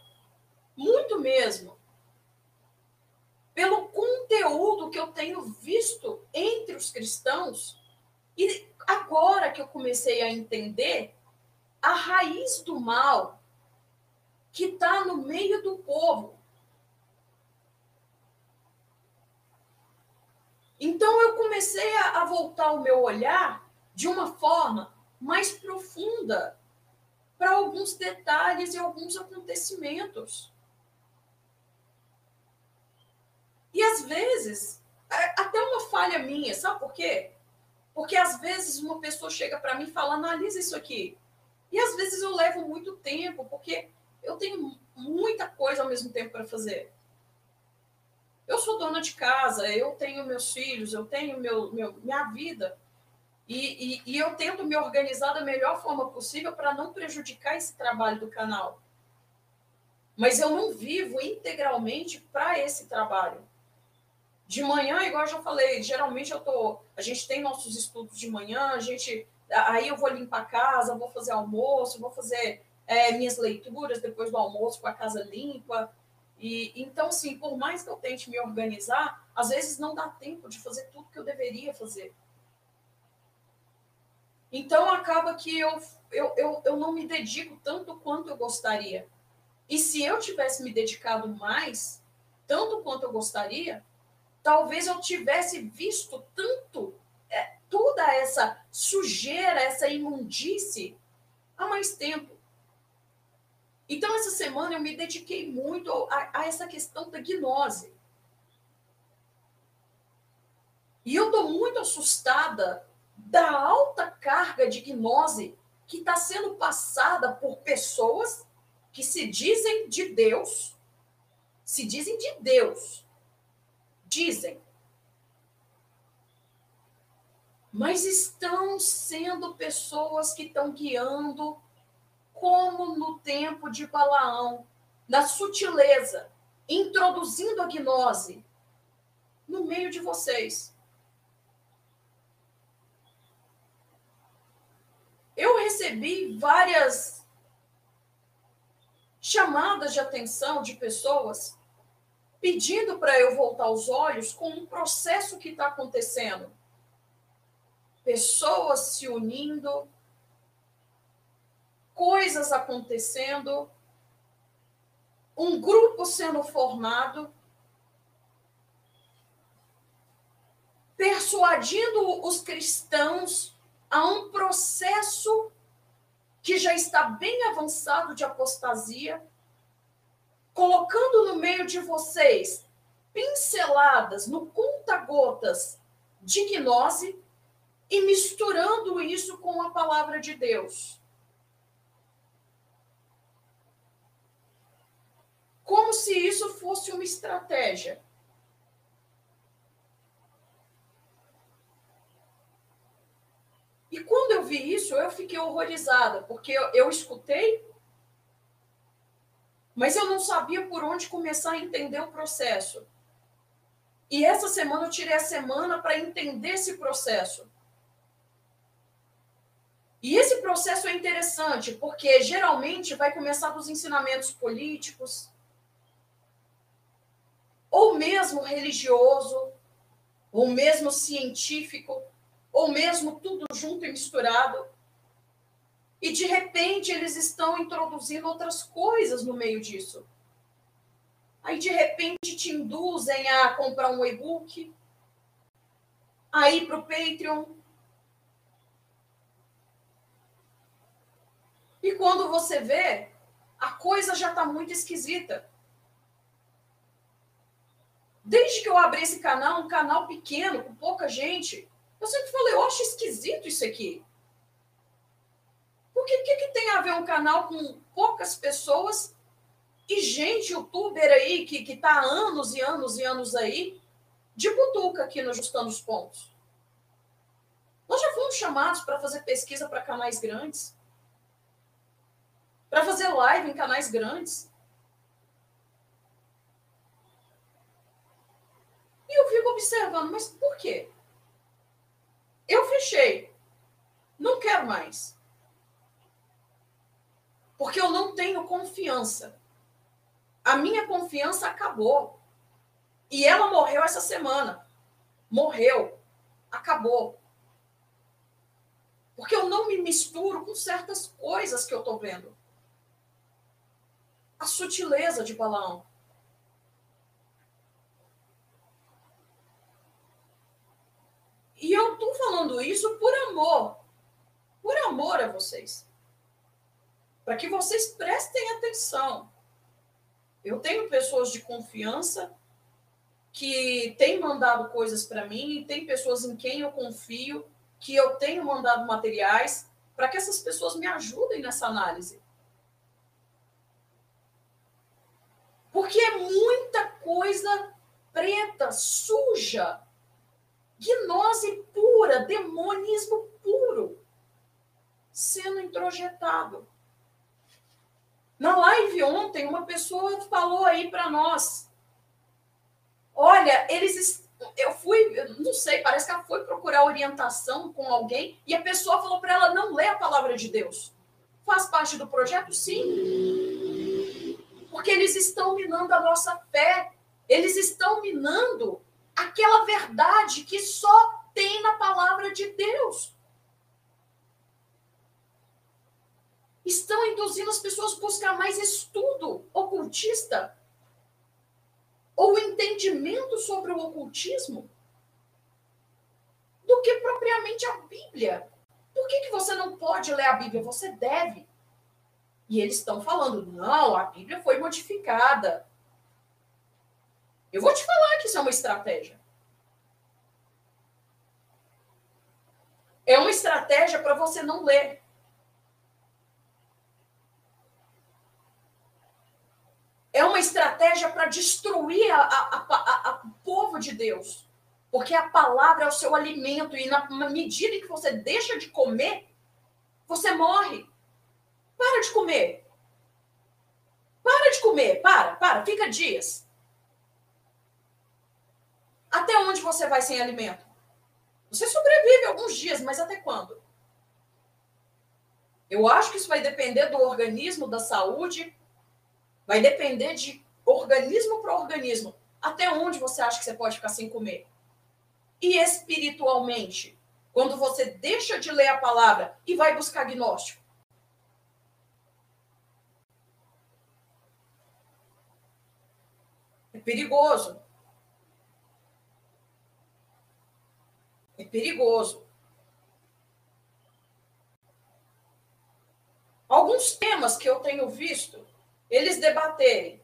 Muito mesmo. Pelo conteúdo que eu tenho visto entre os cristãos. E agora que eu comecei a entender a raiz do mal que está no meio do povo. Então eu comecei a, a voltar o meu olhar de uma forma mais profunda para alguns detalhes e alguns acontecimentos. E às vezes, é até uma falha minha, sabe por quê? Porque às vezes uma pessoa chega para mim e fala: analisa isso aqui. E às vezes eu levo muito tempo, porque eu tenho muita coisa ao mesmo tempo para fazer. Eu sou dona de casa, eu tenho meus filhos, eu tenho meu, meu minha vida. E, e, e eu tento me organizar da melhor forma possível para não prejudicar esse trabalho do canal. Mas eu não vivo integralmente para esse trabalho. De manhã, igual eu já falei, geralmente eu tô. A gente tem nossos estudos de manhã, a gente. Aí eu vou limpar a casa, vou fazer almoço, vou fazer é, minhas leituras depois do almoço com a casa limpa. E então, sim, por mais que eu tente me organizar, às vezes não dá tempo de fazer tudo que eu deveria fazer. Então acaba que eu, eu, eu, eu não me dedico tanto quanto eu gostaria. E se eu tivesse me dedicado mais, tanto quanto eu gostaria, talvez eu tivesse visto tanto é, toda essa sujeira, essa imundície há mais tempo. Então, essa semana eu me dediquei muito a, a essa questão da gnose. E eu estou muito assustada da alta carga de gnose que está sendo passada por pessoas que se dizem de Deus, se dizem de Deus, dizem, mas estão sendo pessoas que estão guiando, como no tempo de Balaão, na sutileza, introduzindo a gnose no meio de vocês. Eu recebi várias chamadas de atenção de pessoas pedindo para eu voltar os olhos com um processo que está acontecendo. Pessoas se unindo, coisas acontecendo, um grupo sendo formado, persuadindo os cristãos a um processo que já está bem avançado de apostasia, colocando no meio de vocês pinceladas no conta-gotas de gnose e misturando isso com a palavra de Deus. Como se isso fosse uma estratégia. E quando eu vi isso, eu fiquei horrorizada, porque eu, eu escutei, mas eu não sabia por onde começar a entender o processo. E essa semana eu tirei a semana para entender esse processo. E esse processo é interessante, porque geralmente vai começar dos ensinamentos políticos, ou mesmo religioso, ou mesmo científico, ou mesmo tudo junto e misturado. E de repente eles estão introduzindo outras coisas no meio disso. Aí de repente te induzem a comprar um e-book, a ir para o Patreon. E quando você vê, a coisa já está muito esquisita. Desde que eu abri esse canal, um canal pequeno, com pouca gente, eu sempre falei, eu acho esquisito isso aqui. Porque que, que tem a ver um canal com poucas pessoas e gente, youtuber aí, que está há anos e anos e anos aí, de butuca aqui no Justando os Pontos? Nós já fomos chamados para fazer pesquisa para canais grandes, para fazer live em canais grandes. E eu fico observando, mas por quê? Eu fechei. Não quero mais. Porque eu não tenho confiança. A minha confiança acabou. E ela morreu essa semana. Morreu. Acabou. Porque eu não me misturo com certas coisas que eu estou vendo. A sutileza de Balaão. E eu estou falando isso por amor. Por amor a vocês. Para que vocês prestem atenção. Eu tenho pessoas de confiança que têm mandado coisas para mim, tem pessoas em quem eu confio, que eu tenho mandado materiais, para que essas pessoas me ajudem nessa análise. Porque é muita coisa preta, suja, gnose pura, demonismo puro sendo introjetado. Na live ontem, uma pessoa falou aí para nós: olha, eles. Eu fui, não sei, parece que ela foi procurar orientação com alguém e a pessoa falou para ela não ler a palavra de Deus. Faz parte do projeto? Sim. Porque eles estão minando a nossa fé. Eles estão minando aquela verdade que só tem na palavra de Deus. Estão induzindo as pessoas a buscar mais estudo ocultista ou entendimento sobre o ocultismo do que propriamente a Bíblia. Por que, que você não pode ler a Bíblia? Você deve. E eles estão falando, não, a Bíblia foi modificada. Eu vou te falar que isso é uma estratégia. É uma estratégia para você não ler. É uma estratégia para destruir o povo de Deus. Porque a palavra é o seu alimento. E na medida que você deixa de comer, você morre. Para de comer. Para de comer. Para, para. Fica dias. Até onde você vai sem alimento? Você sobrevive alguns dias, mas até quando? Eu acho que isso vai depender do organismo, da saúde, vai depender de organismo para organismo. Até onde você acha que você pode ficar sem comer? E espiritualmente, quando você deixa de ler a palavra e vai buscar agnóstico? É perigoso. Perigoso. Alguns temas que eu tenho visto, eles debaterem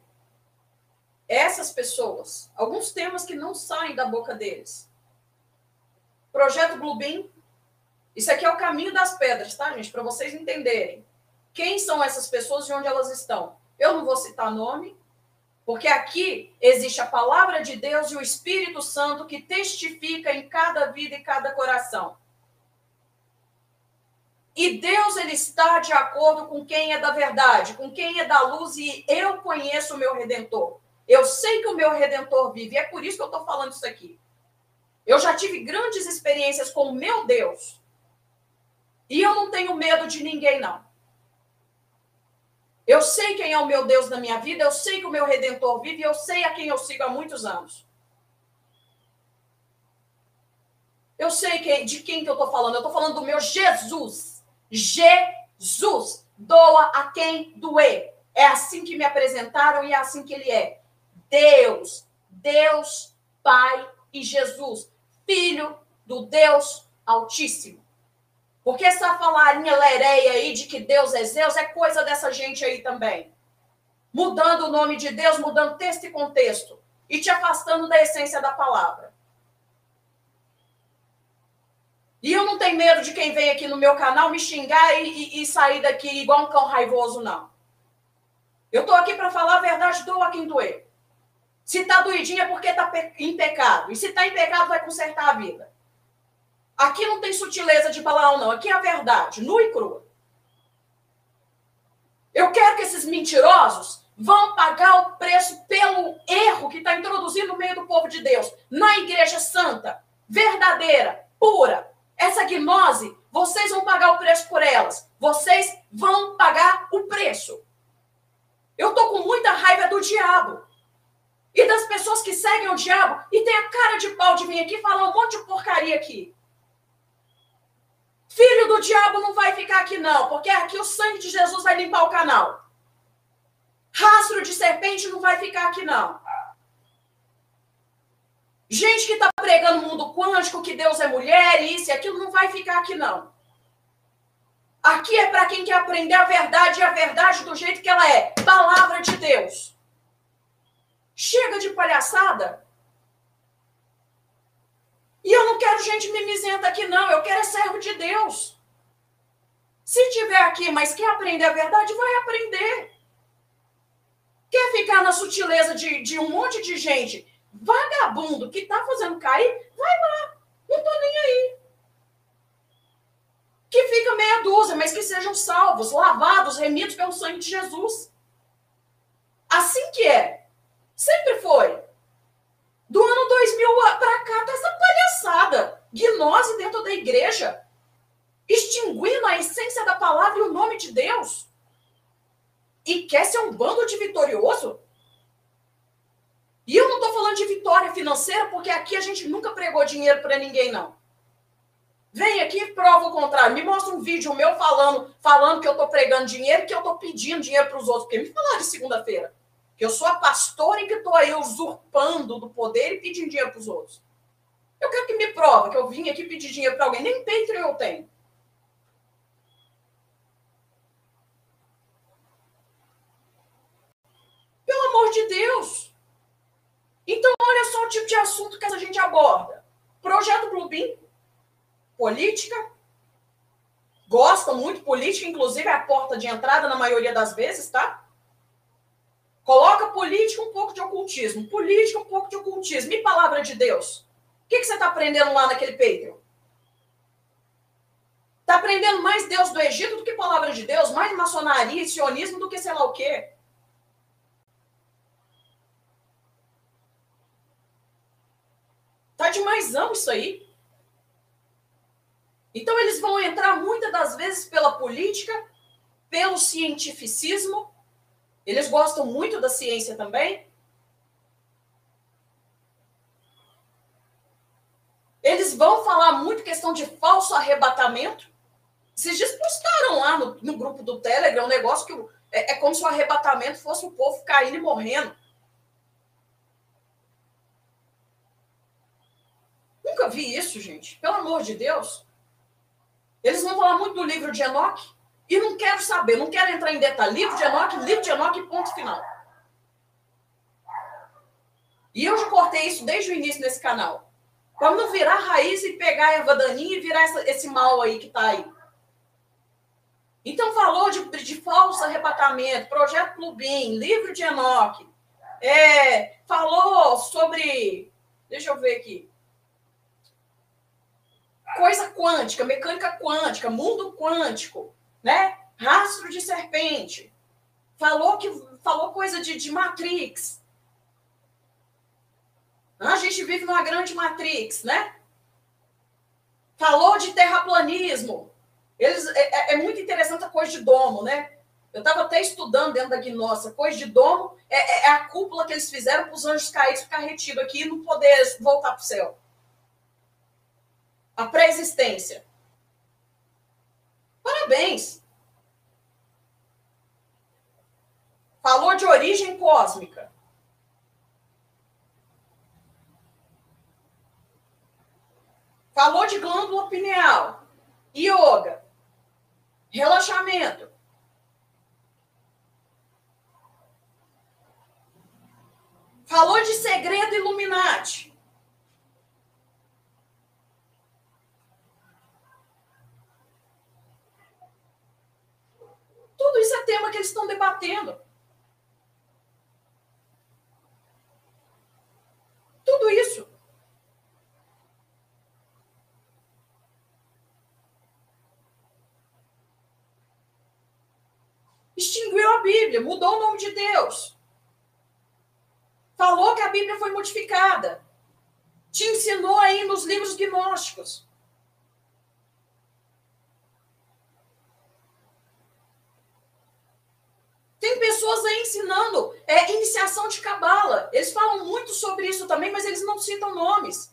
essas pessoas, alguns temas que não saem da boca deles. Projeto Bluebeam, isso aqui é o caminho das pedras, tá, gente? Para vocês entenderem. Quem são essas pessoas e onde elas estão? Eu não vou citar nome, porque aqui existe a palavra de Deus e o Espírito Santo que testifica em cada vida e cada coração. E Deus ele está de acordo com quem é da verdade, com quem é da luz e eu conheço o meu redentor. Eu sei que o meu redentor vive, e é por isso que eu estou falando isso aqui. Eu já tive grandes experiências com o meu Deus. E eu não tenho medo de ninguém, não. Eu sei quem é o meu Deus na minha vida, eu sei que o meu redentor vive, eu sei a quem eu sigo há muitos anos. Eu sei quem, de quem que eu estou falando. Eu estou falando do meu Jesus. Jesus. Doa a quem doer. É assim que me apresentaram e é assim que ele é. Deus. Deus, Pai e Jesus. Filho do Deus Altíssimo. Porque essa falarinha lereia aí de que Deus é Zeus é coisa dessa gente aí também. Mudando o nome de Deus, mudando texto e contexto. E te afastando da essência da palavra. E eu não tenho medo de quem vem aqui no meu canal me xingar e, e, e sair daqui igual um cão raivoso, não. Eu estou aqui para falar a verdade, doa quem doer. Se está doidinha é porque está em pecado. E se está em pecado, vai consertar a vida. Aqui não tem sutileza de balão, não. Aqui é a verdade, nua e crua. Eu quero que esses mentirosos vão pagar o preço pelo erro que está introduzindo no meio do povo de Deus, na igreja santa, verdadeira, pura. Essa gnose, vocês vão pagar o preço por elas. Vocês vão pagar o preço. Eu tô com muita raiva do diabo. E das pessoas que seguem o diabo e tem a cara de pau de vir aqui falar um monte de porcaria aqui. Filho do diabo não vai ficar aqui, não, porque aqui o sangue de Jesus vai limpar o canal. Rastro de serpente não vai ficar aqui, não. Gente que está pregando mundo quântico, que Deus é mulher, isso e aquilo, não vai ficar aqui, não. Aqui é para quem quer aprender a verdade e a verdade do jeito que ela é palavra de Deus. Chega de palhaçada. E eu não quero gente mimizenta aqui, não. Eu quero é servo de Deus. Se tiver aqui, mas quer aprender a verdade, vai aprender. Quer ficar na sutileza de, de um monte de gente vagabundo que tá fazendo cair, vai lá. Não tô nem aí. Que fica meia dúzia, mas que sejam salvos, lavados, remidos pelo sangue de Jesus. Assim que é. Sempre foi. Do ano 2000 para cá, tá essa palhaçada. Gnose dentro da igreja. Extinguindo a essência da palavra e o nome de Deus. e quer ser um bando de vitorioso? E eu não estou falando de vitória financeira, porque aqui a gente nunca pregou dinheiro para ninguém, não. Vem aqui e prova o contrário. Me mostra um vídeo meu falando, falando que eu estou pregando dinheiro, que eu estou pedindo dinheiro para os outros. Porque me falaram de segunda-feira. Que eu sou a pastora e que estou aí usurpando do poder e pedindo dinheiro para os outros. Eu quero que me prova que eu vim aqui pedir dinheiro para alguém. Nem Patreon eu tenho. Pelo amor de Deus. Então, olha só o tipo de assunto que a gente aborda. Projeto Bluebeam, política, gosta muito política, inclusive é a porta de entrada na maioria das vezes, tá? Coloca política um pouco de ocultismo, política um pouco de ocultismo e palavra de Deus. O que, que você está aprendendo lá naquele Patreon? Está aprendendo mais Deus do Egito do que palavra de Deus, mais maçonaria e sionismo do que sei lá o quê. Tá demais isso aí. Então eles vão entrar muitas das vezes pela política, pelo cientificismo. Eles gostam muito da ciência também. Eles vão falar muito questão de falso arrebatamento. Vocês dias postaram lá no, no, grupo do Telegram um negócio que é, é como se o arrebatamento fosse o povo caindo e morrendo. Nunca vi isso, gente. Pelo amor de Deus. Eles vão falar muito do livro de Enoque e não quero saber, não quero entrar em detalhe. Livro de Enoque, livro de Enoque, ponto final. E eu já cortei isso desde o início nesse canal. Para não virar raiz e pegar a erva daninha e virar essa, esse mal aí que está aí. Então, falou de, de falso arrebatamento, projeto Clubim, livro de Enoque. É, falou sobre. Deixa eu ver aqui. Coisa quântica, mecânica quântica, mundo quântico, né? Rastro de serpente. Falou que falou coisa de, de Matrix. A gente vive numa grande matrix, né? Falou de terraplanismo. Eles, é, é, é muito interessante a coisa de domo, né? Eu estava até estudando dentro da gnóstica. Coisa de domo é, é, é a cúpula que eles fizeram para os anjos caídos ficar retido aqui e não poder voltar para o céu. A pré-existência. Parabéns. Falou de origem cósmica. Falou de glândula pineal, yoga, relaxamento. Falou de segredo Illuminati. Tudo isso é tema que eles estão debatendo. Tudo isso. extinguiu a Bíblia, mudou o nome de Deus. Falou que a Bíblia foi modificada. Te ensinou aí nos livros gnósticos. Tem pessoas aí ensinando é, iniciação de cabala. Eles falam muito sobre isso também, mas eles não citam nomes.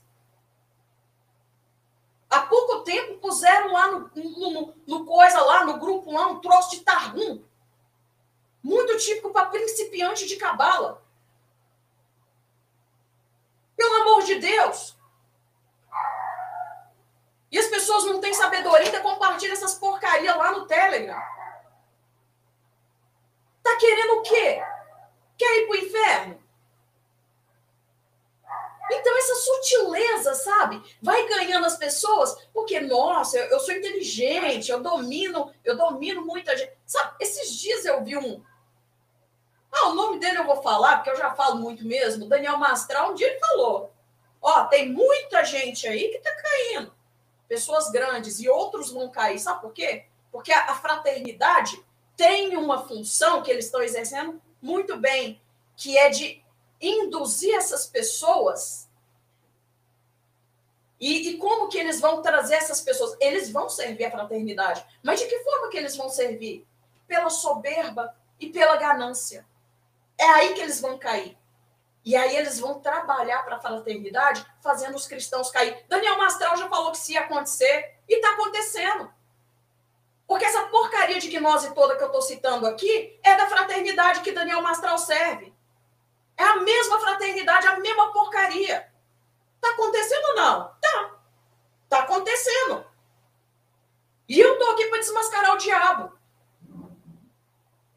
Há pouco tempo puseram lá no, no, no, coisa lá, no grupo lá, um troço de Targum. Muito típico para principiante de cabala. Pelo amor de Deus. E as pessoas não têm sabedoria, ainda compartilham essas porcarias lá no Telegram. Tá querendo o quê? Quer ir pro inferno? Então, essa sutileza, sabe? Vai ganhando as pessoas, porque, nossa, eu, eu sou inteligente, eu domino, eu domino muita gente. Sabe, esses dias eu vi um, ah, o nome dele eu vou falar, porque eu já falo muito mesmo. Daniel Mastral, um dia ele falou: Ó, tem muita gente aí que tá caindo. Pessoas grandes e outros vão cair. Sabe por quê? Porque a, a fraternidade tem uma função que eles estão exercendo muito bem, que é de induzir essas pessoas. E, e, como que eles vão trazer essas pessoas? Eles vão servir a fraternidade. Mas de que forma que eles vão servir? Pela soberba e pela ganância. É aí que eles vão cair. E aí eles vão trabalhar para a fraternidade, fazendo os cristãos cair. Daniel Mastral já falou que isso ia acontecer, e está acontecendo. Porque essa porcaria de gnose toda que eu estou citando aqui é da fraternidade que Daniel Mastral serve. É a mesma fraternidade, a mesma porcaria. Está acontecendo ou não? Tá. Está acontecendo. E eu estou aqui para desmascarar o diabo.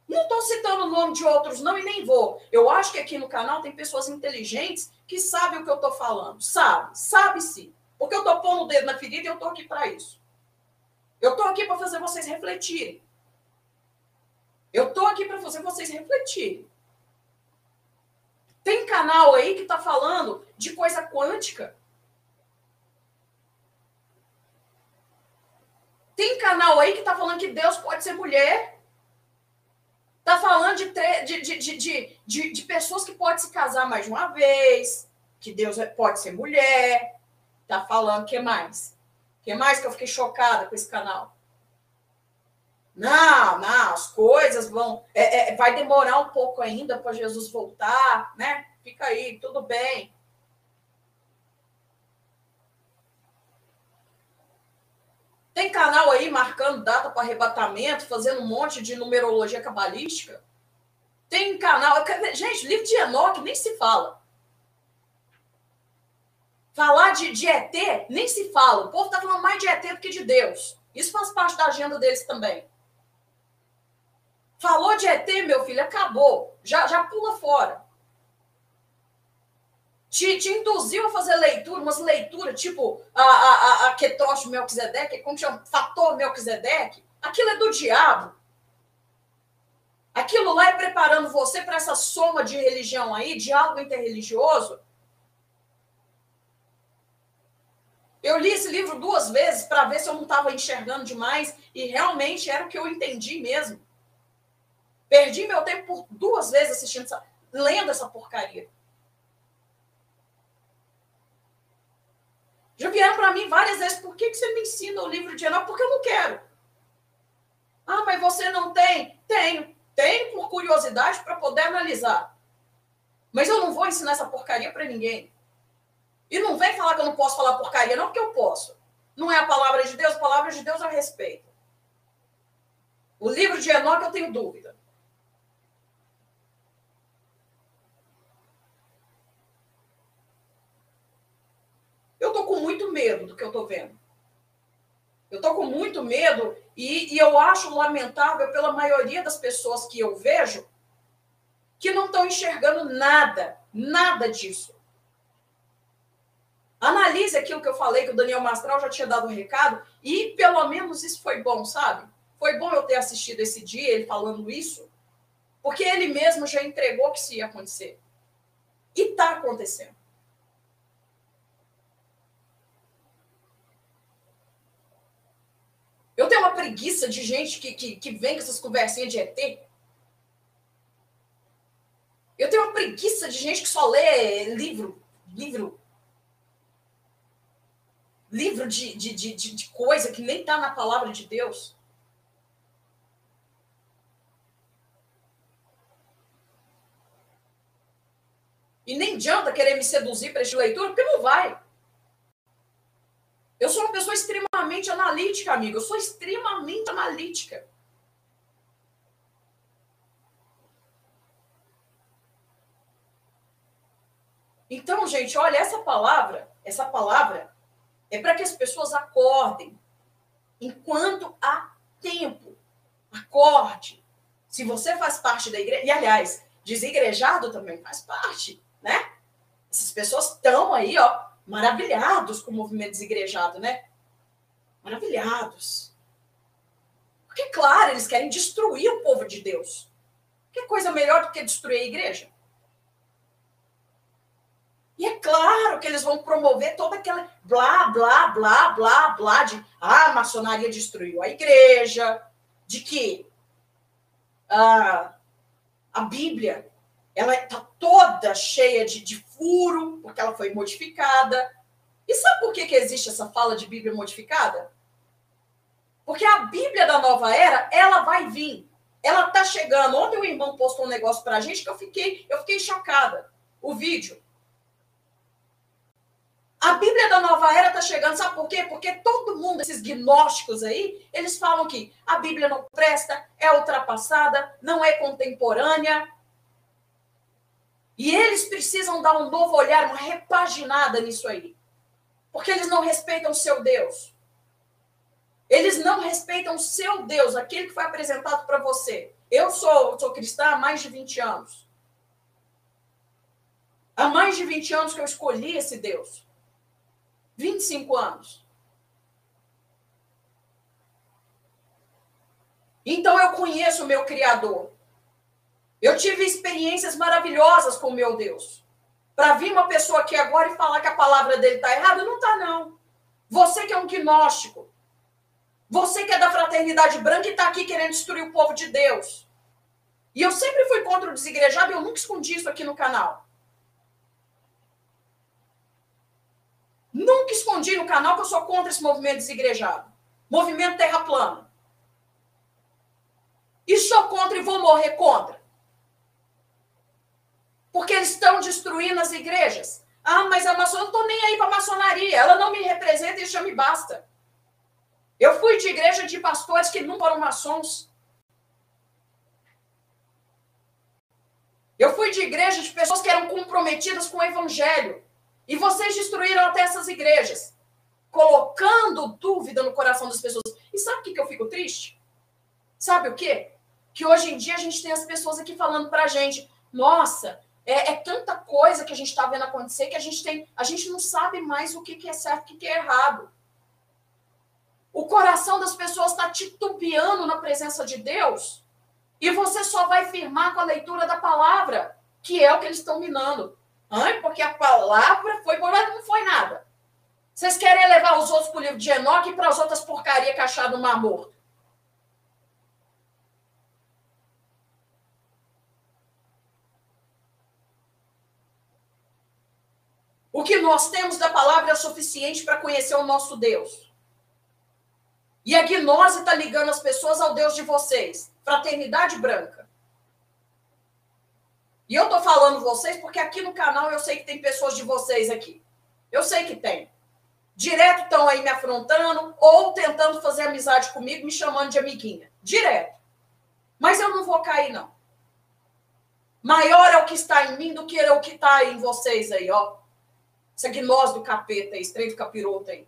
Não estou citando o nome de outros, não, e nem vou. Eu acho que aqui no canal tem pessoas inteligentes que sabem o que eu estou falando. Sabe, sabe sim. Porque eu estou pondo o dedo na ferida e eu estou aqui para isso. Eu estou aqui para fazer vocês refletirem. Eu estou aqui para fazer vocês refletirem. Tem canal aí que está falando de coisa quântica. Tem canal aí que está falando que Deus pode ser mulher. Está falando de, de, de, de, de, pessoas que podem se casar mais de uma vez, que Deus é, pode ser mulher. Está falando o que mais? Que mais que eu fiquei chocada com esse canal? Não, não, as coisas vão. É, é, vai demorar um pouco ainda para Jesus voltar, né? Fica aí, tudo bem. Tem canal aí marcando data para arrebatamento, fazendo um monte de numerologia cabalística. Tem canal. Gente, livro de Enoque nem se fala. Falar de, de ET nem se fala. O povo está falando mais de ET do que de Deus. Isso faz parte da agenda deles também. Falou de ET, meu filho, acabou. Já, já pula fora te, te induziu a fazer leitura, umas leituras tipo a, a, a, a Ketrosh Melquisedeque, como chama? Fator Melquisedeque. Aquilo é do diabo. Aquilo lá é preparando você para essa soma de religião aí, diálogo interreligioso. Eu li esse livro duas vezes para ver se eu não estava enxergando demais e realmente era o que eu entendi mesmo. Perdi meu tempo por duas vezes assistindo, essa, lendo essa porcaria. Já vieram para mim várias vezes, por que, que você me ensina o livro de Enoque? Porque eu não quero. Ah, mas você não tem? Tenho. Tenho por curiosidade para poder analisar. Mas eu não vou ensinar essa porcaria para ninguém. E não vem falar que eu não posso falar porcaria, não, porque eu posso. Não é a palavra de Deus, a palavra de Deus eu respeito. O livro de Enoque eu tenho dúvida. Eu tô com muito medo do que eu tô vendo. Eu tô com muito medo e, e eu acho lamentável pela maioria das pessoas que eu vejo que não estão enxergando nada, nada disso. Analise aquilo que eu falei, que o Daniel Mastral já tinha dado um recado, e pelo menos isso foi bom, sabe? Foi bom eu ter assistido esse dia, ele falando isso, porque ele mesmo já entregou que isso ia acontecer. E está acontecendo. Eu tenho uma preguiça de gente que, que, que vem com essas conversinhas de ET. Eu tenho uma preguiça de gente que só lê livro, livro, livro de, de, de, de coisa que nem está na palavra de Deus. E nem adianta querer me seduzir para esta leitura, porque não vai. Eu sou uma pessoa extremamente analítica, amigo. Eu sou extremamente analítica. Então, gente, olha, essa palavra, essa palavra é para que as pessoas acordem enquanto há tempo. Acorde. Se você faz parte da igreja, e aliás, desigrejado também faz parte, né? Essas pessoas estão aí, ó, maravilhados com o movimento desigrejado, né? Maravilhados. Porque, claro, eles querem destruir o povo de Deus. Que coisa melhor do que destruir a igreja? E é claro que eles vão promover toda aquela blá, blá, blá, blá, blá de ah, a maçonaria destruiu a igreja, de que ah, a Bíblia ela está toda cheia de, de furo, porque ela foi modificada. E sabe por que, que existe essa fala de Bíblia modificada? Porque a Bíblia da nova era, ela vai vir ela tá chegando. Ontem o irmão postou um negócio pra gente que eu fiquei, eu fiquei chocada. O vídeo. A Bíblia da Nova Era está chegando, sabe por quê? Porque todo mundo, esses gnósticos aí, eles falam que a Bíblia não presta, é ultrapassada, não é contemporânea. E eles precisam dar um novo olhar, uma repaginada nisso aí. Porque eles não respeitam o seu Deus. Eles não respeitam o seu Deus, aquele que foi apresentado para você. Eu sou, sou cristã há mais de 20 anos. Há mais de 20 anos que eu escolhi esse Deus. 25 anos. Então eu conheço o meu Criador. Eu tive experiências maravilhosas com o meu Deus. Para vir uma pessoa aqui agora e falar que a palavra dele está errada, não está, não. Você que é um gnóstico. Você que é da fraternidade branca e está aqui querendo destruir o povo de Deus. E eu sempre fui contra o desigrejado e eu nunca escondi isso aqui no canal. Nunca escondi no canal que eu sou contra esse movimento desigrejado. Movimento terra plana. E sou contra e vou morrer contra. Porque eles estão destruindo as igrejas. Ah, mas a maçonaria, eu não estou nem aí para a maçonaria. Ela não me representa e já me basta. Eu fui de igreja de pastores que não foram maçons. Eu fui de igreja de pessoas que eram comprometidas com o evangelho. E vocês destruíram até essas igrejas, colocando dúvida no coração das pessoas. E sabe o que, eu fico triste? Sabe o quê? Que hoje em dia a gente tem as pessoas aqui falando pra gente: nossa, é, é tanta coisa que a gente está vendo acontecer que a gente tem, a gente não sabe mais o que, que é certo e o que, que é errado. O coração das pessoas está titubeando na presença de Deus e você só vai firmar com a leitura da palavra, que é o que eles estão minando. Porque a palavra foi boa, mas não foi nada. Vocês querem levar os outros para o livro de Enoque e para as outras porcarias que acharam no Mar Morto. O que nós temos da palavra é suficiente para conhecer o nosso Deus. E a gnose está ligando as pessoas ao Deus de vocês. Fraternidade branca. E eu tô falando vocês porque aqui no canal eu sei que tem pessoas de vocês aqui. Eu sei que tem. Direto estão aí me afrontando ou tentando fazer amizade comigo, me chamando de amiguinha. Direto. Mas eu não vou cair, não. Maior é o que está em mim do que é o que está em vocês aí, ó. Essa gnose do capeta aí, estreito capiroto aí.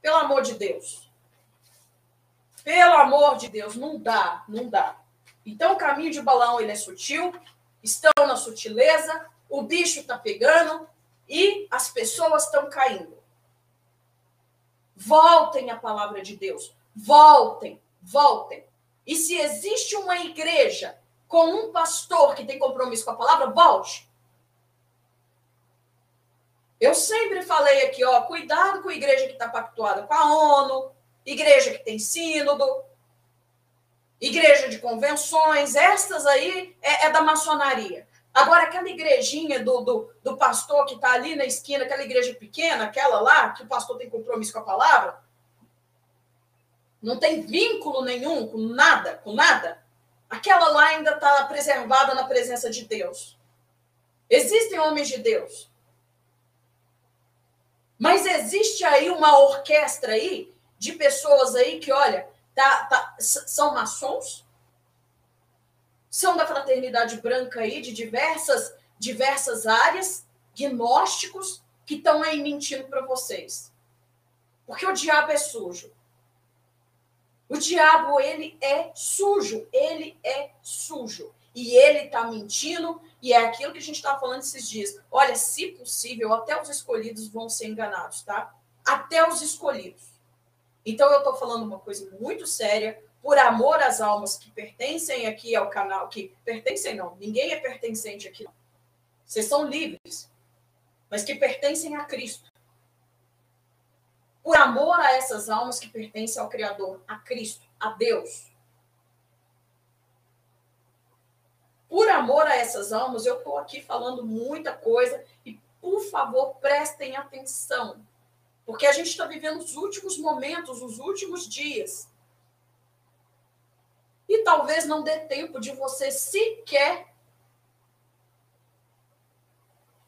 Pelo amor de Deus. Pelo amor de Deus, não dá, não dá. Então, o caminho de balão ele é sutil, estão na sutileza, o bicho está pegando e as pessoas estão caindo. Voltem à palavra de Deus. Voltem, voltem. E se existe uma igreja com um pastor que tem compromisso com a palavra, volte. Eu sempre falei aqui, ó, cuidado com a igreja que está pactuada com a ONU, igreja que tem sínodo, igreja de convenções, estas aí é, é da maçonaria. Agora, aquela igrejinha do, do, do pastor que está ali na esquina, aquela igreja pequena, aquela lá, que o pastor tem compromisso com a palavra, não tem vínculo nenhum com nada, com nada, aquela lá ainda está preservada na presença de Deus. Existem homens de Deus. Mas existe aí uma orquestra aí de pessoas aí que, olha, tá, tá, são maçons, são da fraternidade branca aí, de diversas, diversas áreas, gnósticos, que estão aí mentindo para vocês. Porque o diabo é sujo. O diabo, ele é sujo, ele é sujo. E ele está mentindo, e é aquilo que a gente estava falando esses dias. Olha, se possível, até os escolhidos vão ser enganados, tá? Até os escolhidos. Então, eu estou falando uma coisa muito séria, por amor às almas que pertencem aqui ao canal, que pertencem não, ninguém é pertencente aqui. Não. Vocês são livres, mas que pertencem a Cristo. Por amor a essas almas que pertencem ao Criador, a Cristo, a Deus. Por amor a essas almas, eu estou aqui falando muita coisa e, por favor, prestem atenção Porque a gente está vivendo os últimos momentos, os últimos dias. E talvez não dê tempo de você sequer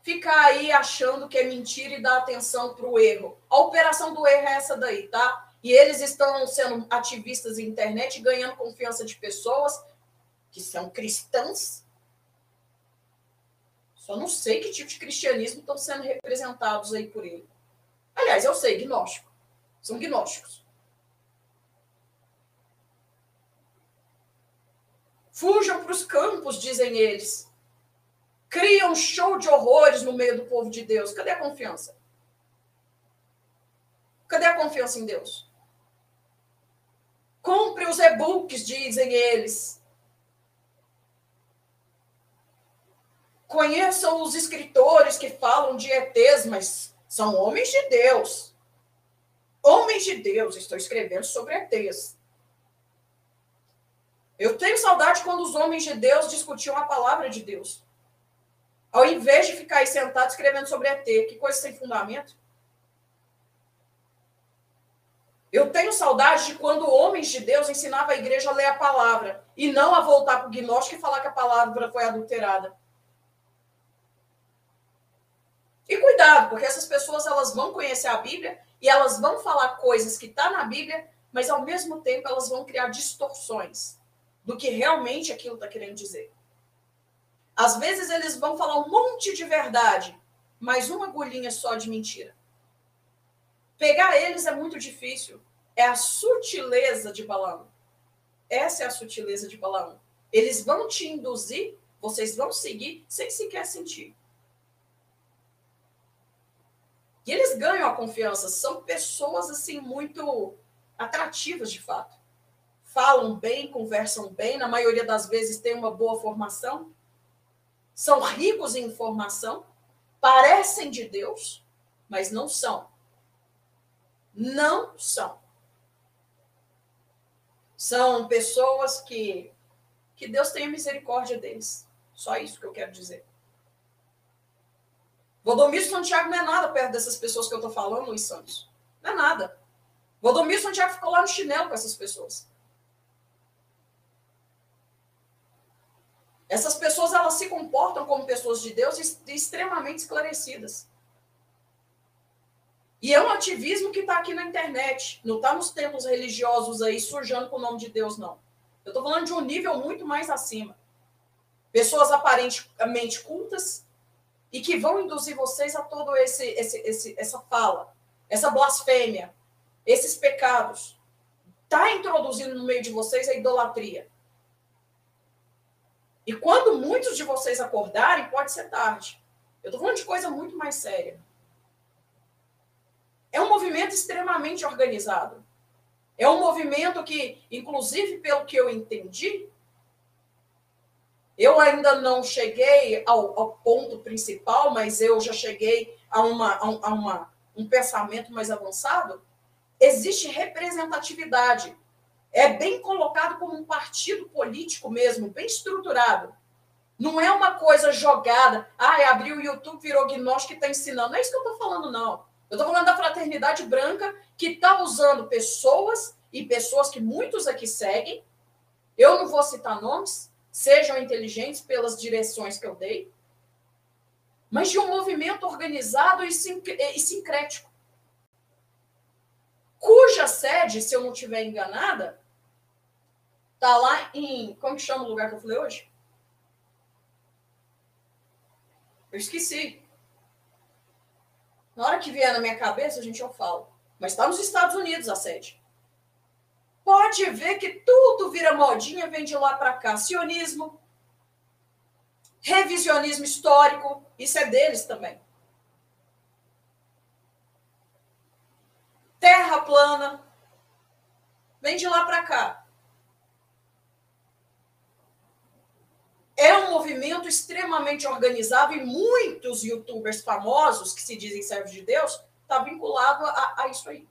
ficar aí achando que é mentira e dar atenção para o erro. A operação do erro é essa daí, tá? E eles estão sendo ativistas na internet, ganhando confiança de pessoas que são cristãs. Só não sei que tipo de cristianismo estão sendo representados aí por ele. Aliás, eu sei, gnóstico. São gnósticos. Fujam para os campos, dizem eles. Criam show de horrores no meio do povo de Deus. Cadê a confiança? Cadê a confiança em Deus? Compre os e-books, dizem eles. Conheçam os escritores que falam de ETs, mas são homens de Deus. Homens de Deus, estou escrevendo sobre ETs. Eu tenho saudade quando os homens de Deus discutiam a palavra de Deus. Ao invés de ficar aí sentado escrevendo sobre ET, que coisa sem fundamento. Eu tenho saudade de quando homens de Deus ensinavam a igreja a ler a palavra e não a voltar para o gnóstico e falar que a palavra foi adulterada. E cuidado, porque essas pessoas elas vão conhecer a Bíblia e elas vão falar coisas que estão tá na Bíblia, mas ao mesmo tempo elas vão criar distorções do que realmente aquilo está querendo dizer. Às vezes eles vão falar um monte de verdade, mas uma agulhinha só de mentira. Pegar eles é muito difícil. É a sutileza de Balaão. Essa é a sutileza de Balaão. Eles vão te induzir, vocês vão seguir sem sequer sentir. E eles ganham a confiança. São pessoas assim muito atrativas de fato. Falam bem, conversam bem, na maioria das vezes têm uma boa formação. São ricos em informação, parecem de Deus, mas não são. Não são. São pessoas que que Deus tenha misericórdia deles. Só isso que eu quero dizer. Valdomiro Santiago não é nada perto dessas pessoas que eu estou falando, Luiz Santos. Não é nada. Valdomiro Santiago ficou lá no chinelo com essas pessoas. Essas pessoas elas se comportam como pessoas de Deus extremamente esclarecidas. E é um ativismo que está aqui na internet, não está nos templos religiosos aí surgindo com o nome de Deus, não. Eu estou falando de um nível muito mais acima. Pessoas aparentemente cultas e que vão induzir vocês a todo esse, esse, esse essa fala, essa blasfêmia, esses pecados. Está introduzindo no meio de vocês a idolatria. E quando muitos de vocês acordarem, pode ser tarde. Eu estou falando de coisa muito mais séria. É um movimento extremamente organizado. É um movimento que, inclusive, pelo que eu entendi, eu ainda não cheguei ao, ao ponto principal, mas eu já cheguei a, uma, a, uma, um pensamento mais avançado. Existe representatividade. É bem colocado como um partido político mesmo, bem estruturado. Não é uma coisa jogada. Ah, abriu o YouTube, virou gnóstico e está ensinando. Não é isso que eu estou falando, não. Eu estou falando da fraternidade branca que está usando pessoas e pessoas que muitos aqui seguem. Eu não vou citar nomes, sejam inteligentes pelas direções que eu dei, mas de um movimento organizado e, sincrético. Cuja sede, se eu não estiver enganada, está lá em. Como que chama o lugar que eu falei hoje? Eu esqueci. Na hora que vier na minha cabeça, a gente, eu falo. Mas está nos Estados Unidos a sede. Pode ver que tudo vira modinha, vem de lá para cá. Sionismo, revisionismo histórico, isso é deles também. Terra plana, vem de lá para cá. é um movimento extremamente organizado e muitos youtubers famosos que se dizem servos de Deus tá vinculado a, a isso aí.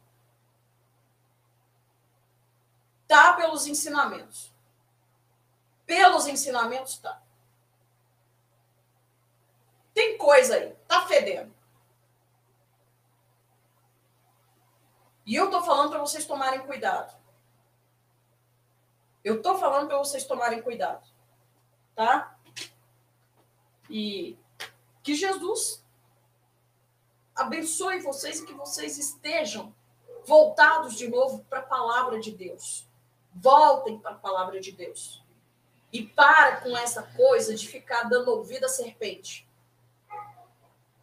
Tá pelos ensinamentos. Pelos ensinamentos tá. Tem coisa aí, tá fedendo. E eu estou falando para vocês tomarem cuidado. Eu estou falando para vocês tomarem cuidado. Tá? E que Jesus abençoe vocês e que vocês estejam voltados de novo para a palavra de Deus. Voltem para a palavra de Deus. E para com essa coisa de ficar dando ouvido à serpente.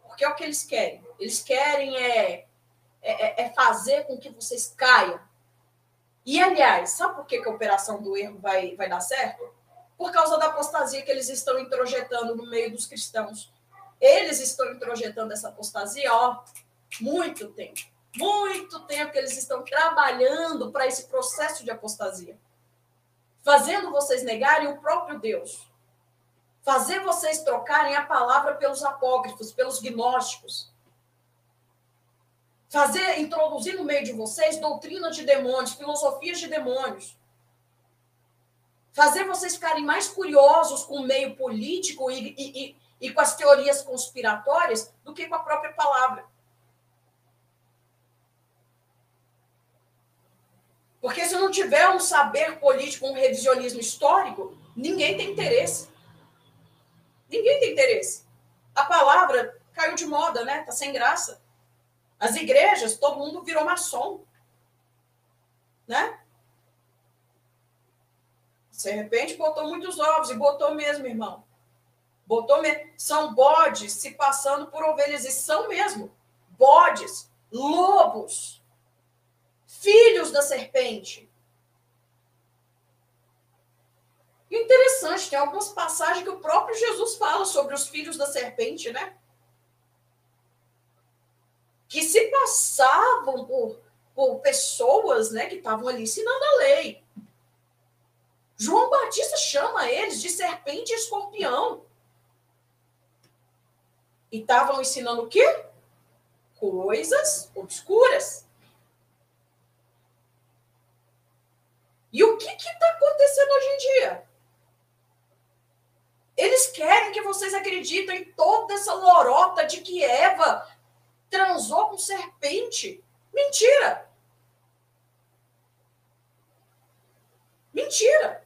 Porque é o que eles querem. Eles querem é, é, é fazer com que vocês caiam. E, aliás, sabe por que, que a operação do erro vai, vai dar certo? Por causa da apostasia que eles estão introjetando no meio dos cristãos. Eles estão introjetando essa apostasia, ó, muito tempo. Muito tempo que eles estão trabalhando para esse processo de apostasia. Fazendo vocês negarem o próprio Deus. Fazer vocês trocarem a palavra pelos apócrifos, pelos gnósticos. Fazer, introduzir no meio de vocês doutrina de demônios, filosofias de demônios. Fazer vocês ficarem mais curiosos com o meio político e, e, e e com as teorias conspiratórias do que com a própria palavra. Porque se não tiver um saber político, um revisionismo histórico, ninguém tem interesse. Ninguém tem interesse. A palavra caiu de moda, né? Tá sem graça. As igrejas, todo mundo virou maçom. Né? De repente botou muitos ovos, e botou mesmo, irmão. Botou me... São bodes se passando por ovelhas, e são mesmo. Bodes, lobos, filhos da serpente. E interessante, tem algumas passagens que o próprio Jesus fala sobre os filhos da serpente, né? Que se passavam por, por pessoas né, que estavam ali ensinando a lei. João Batista chama eles de serpente e escorpião. E estavam ensinando o quê? Coisas obscuras. E o que está acontecendo hoje em dia? Eles querem que vocês acreditem em toda essa lorota de que Eva transou com serpente. Mentira! Mentira!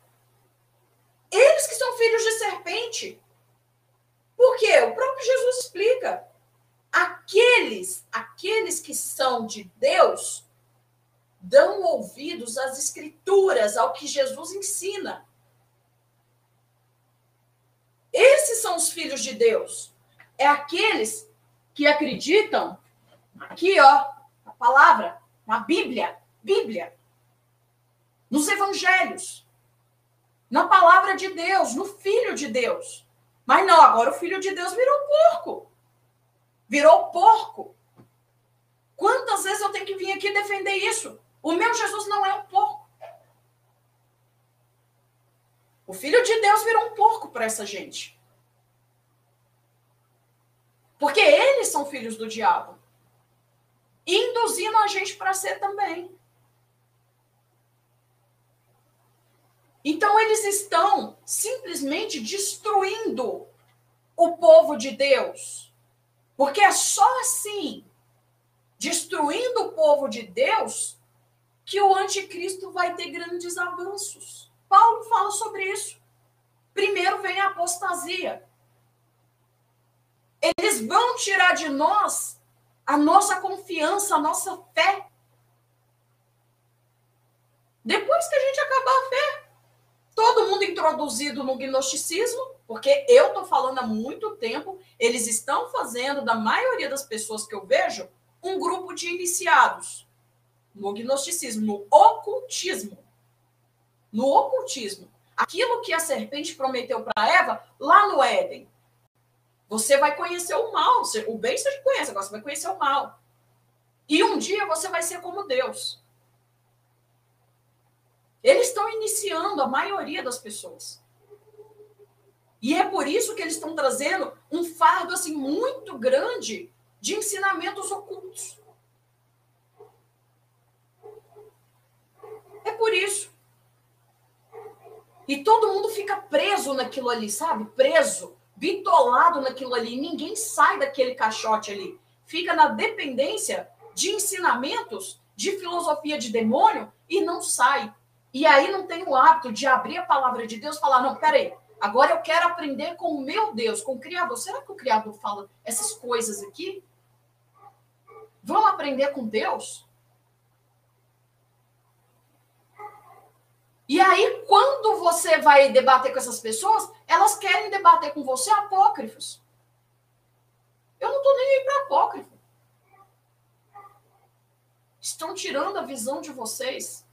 Eles que são filhos de serpente. Por quê? O próprio Jesus explica. Aqueles, aqueles que são de Deus, dão ouvidos às escrituras, ao que Jesus ensina. Esses são os filhos de Deus. É aqueles que acreditam aqui, ó, a palavra, na Bíblia, Bíblia, nos evangelhos, na palavra de Deus, no Filho de Deus. Mas não, agora o filho de Deus virou porco. Virou porco. Quantas vezes eu tenho que vir aqui defender isso? O meu Jesus não é um porco. O filho de Deus virou um porco para essa gente. Porque eles são filhos do diabo. Induzindo a gente para ser também. Então, eles estão simplesmente destruindo o povo de Deus. Porque é só assim, destruindo o povo de Deus, que o anticristo vai ter grandes avanços. Paulo fala sobre isso. Primeiro vem a apostasia. Eles vão tirar de nós a nossa confiança, a nossa fé. Depois que a gente acabar a fé, todo mundo introduzido no gnosticismo, porque eu estou falando há muito tempo, eles estão fazendo, da maioria das pessoas que eu vejo, um grupo de iniciados no gnosticismo, no ocultismo. No ocultismo. Aquilo que a serpente prometeu para Eva lá no Éden. Você vai conhecer o mal. O bem você conhece, agora você vai conhecer o mal. E um dia você vai ser como Deus. Eles estão iniciando a maioria das pessoas. E é por isso que eles estão trazendo um fardo assim muito grande de ensinamentos ocultos. É por isso. E todo mundo fica preso naquilo ali, sabe? Preso, bitolado naquilo ali. Ninguém sai daquele caixote ali. Fica na dependência de ensinamentos de filosofia de demônio e não sai. E aí não tem o hábito de abrir a palavra de Deus e falar: não, peraí, agora eu quero aprender com o meu Deus, com o Criador. Será que o Criador fala essas coisas aqui? Vamos aprender com Deus? E aí, quando você vai debater com essas pessoas, elas querem debater com você apócrifos. Eu não estou nem aí para apócrifo. Estão tirando a visão de vocês.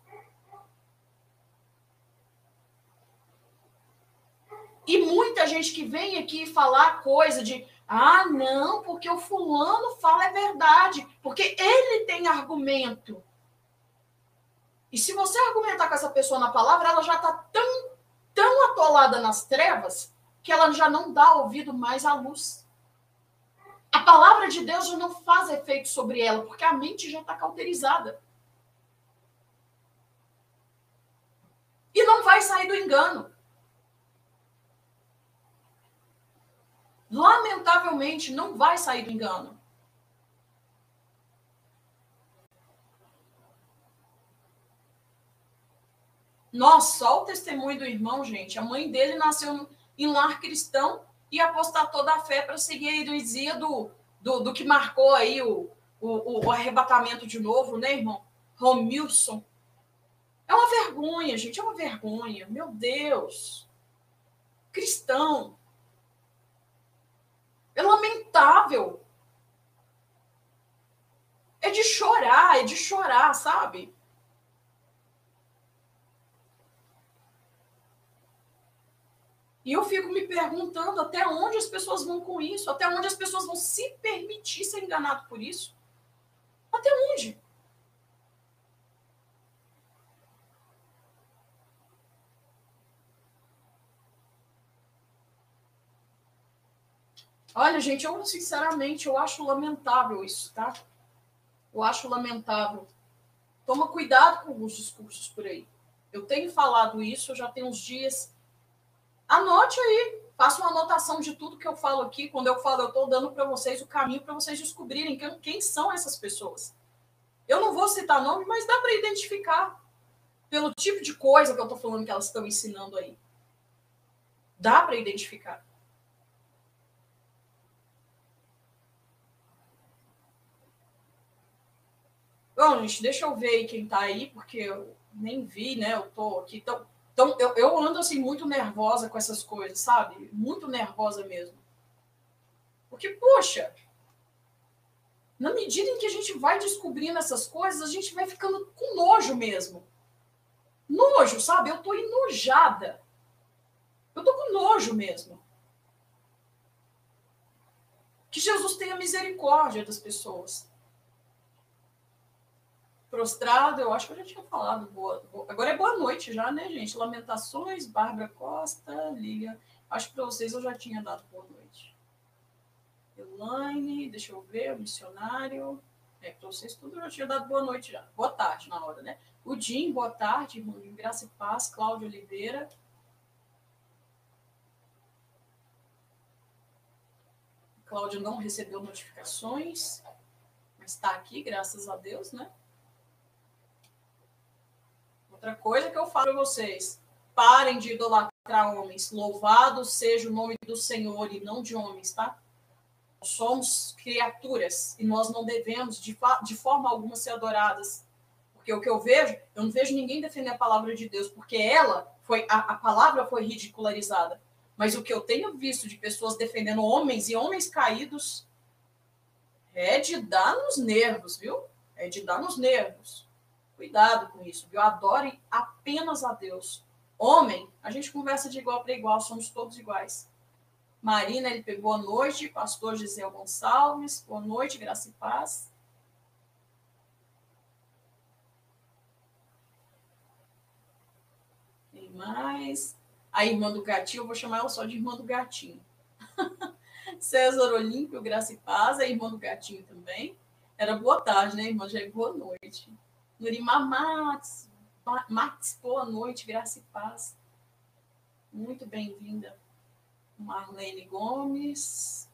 E muita gente que vem aqui falar coisa de ah, não, porque o fulano fala é verdade, porque ele tem argumento. E se você argumentar com essa pessoa na palavra, ela já está tão, tão atolada nas trevas que ela já não dá ouvido mais à luz. A palavra de Deus já não faz efeito sobre ela, porque a mente já está cauterizada. E não vai sair do engano. Lamentavelmente, não vai sair do engano. Nossa, só o testemunho do irmão, gente. A mãe dele nasceu em lar cristão e apostatou da fé para seguir a heresia do, do, do, que marcou aí o, o, o arrebatamento de novo, né, irmão? Romilson. É uma vergonha, gente, é uma vergonha. Meu Deus. Cristão. É lamentável. É de chorar, é de chorar, sabe? E eu fico me perguntando até onde as pessoas vão com isso, até onde as pessoas vão se permitir ser enganado por isso. Até onde? Olha, gente, eu sinceramente eu acho lamentável isso, tá? Eu acho lamentável. Toma cuidado com os discursos por aí. Eu tenho falado isso, já tem uns dias Anote aí, faça uma anotação de tudo que eu falo aqui. Quando eu falo, eu estou dando para vocês o caminho para vocês descobrirem quem, quem são essas pessoas. Eu não vou citar nome, mas dá para identificar pelo tipo de coisa que eu estou falando que elas estão ensinando aí. Dá para identificar. Bom, gente, deixa eu ver quem está aí, porque eu nem vi, né? Eu tô aqui. Então, então, eu, eu ando assim muito nervosa com essas coisas, sabe? Muito nervosa mesmo. Porque, poxa, na medida em que a gente vai descobrindo essas coisas, a gente vai ficando com nojo mesmo. Nojo, sabe? Eu tô enojada. Eu tô com nojo mesmo. Que Jesus tenha misericórdia das pessoas prostrado, eu acho que eu já tinha falado. Boa, boa. Agora é boa noite já, né, gente? Lamentações, Bárbara Costa, Liga. Acho que para vocês eu já tinha dado boa noite. Elaine, deixa eu ver, o missionário. É, para vocês tudo eu já tinha dado boa noite já. Boa tarde na hora, né? O Jim, boa tarde, irmão de Graça e Paz, Cláudio Oliveira. Cláudio não recebeu notificações, mas está aqui, graças a Deus, né? Outra coisa que eu falo para vocês: parem de idolatrar homens. Louvado seja o nome do Senhor e não de homens, tá? Somos criaturas e nós não devemos, de, de forma alguma, ser adoradas. Porque o que eu vejo, eu não vejo ninguém defender a palavra de Deus, porque ela foi, a, a palavra foi ridicularizada. Mas o que eu tenho visto de pessoas defendendo homens e homens caídos é de dar nos nervos, viu? É de dar nos nervos. Cuidado com isso, viu? Adore apenas a Deus. Homem, a gente conversa de igual para igual, somos todos iguais. Marina, ele pegou boa noite. Pastor Gisel Gonçalves, boa noite, graça e paz. Tem mais. A irmã do gatinho, eu vou chamar ela só de irmã do gatinho. César Olímpio, graça e paz. A irmã do gatinho também. Era boa tarde, né, irmã? Já é boa noite. Nurimar Max, Max, boa noite, graça e paz. Muito bem-vinda. Marlene Gomes.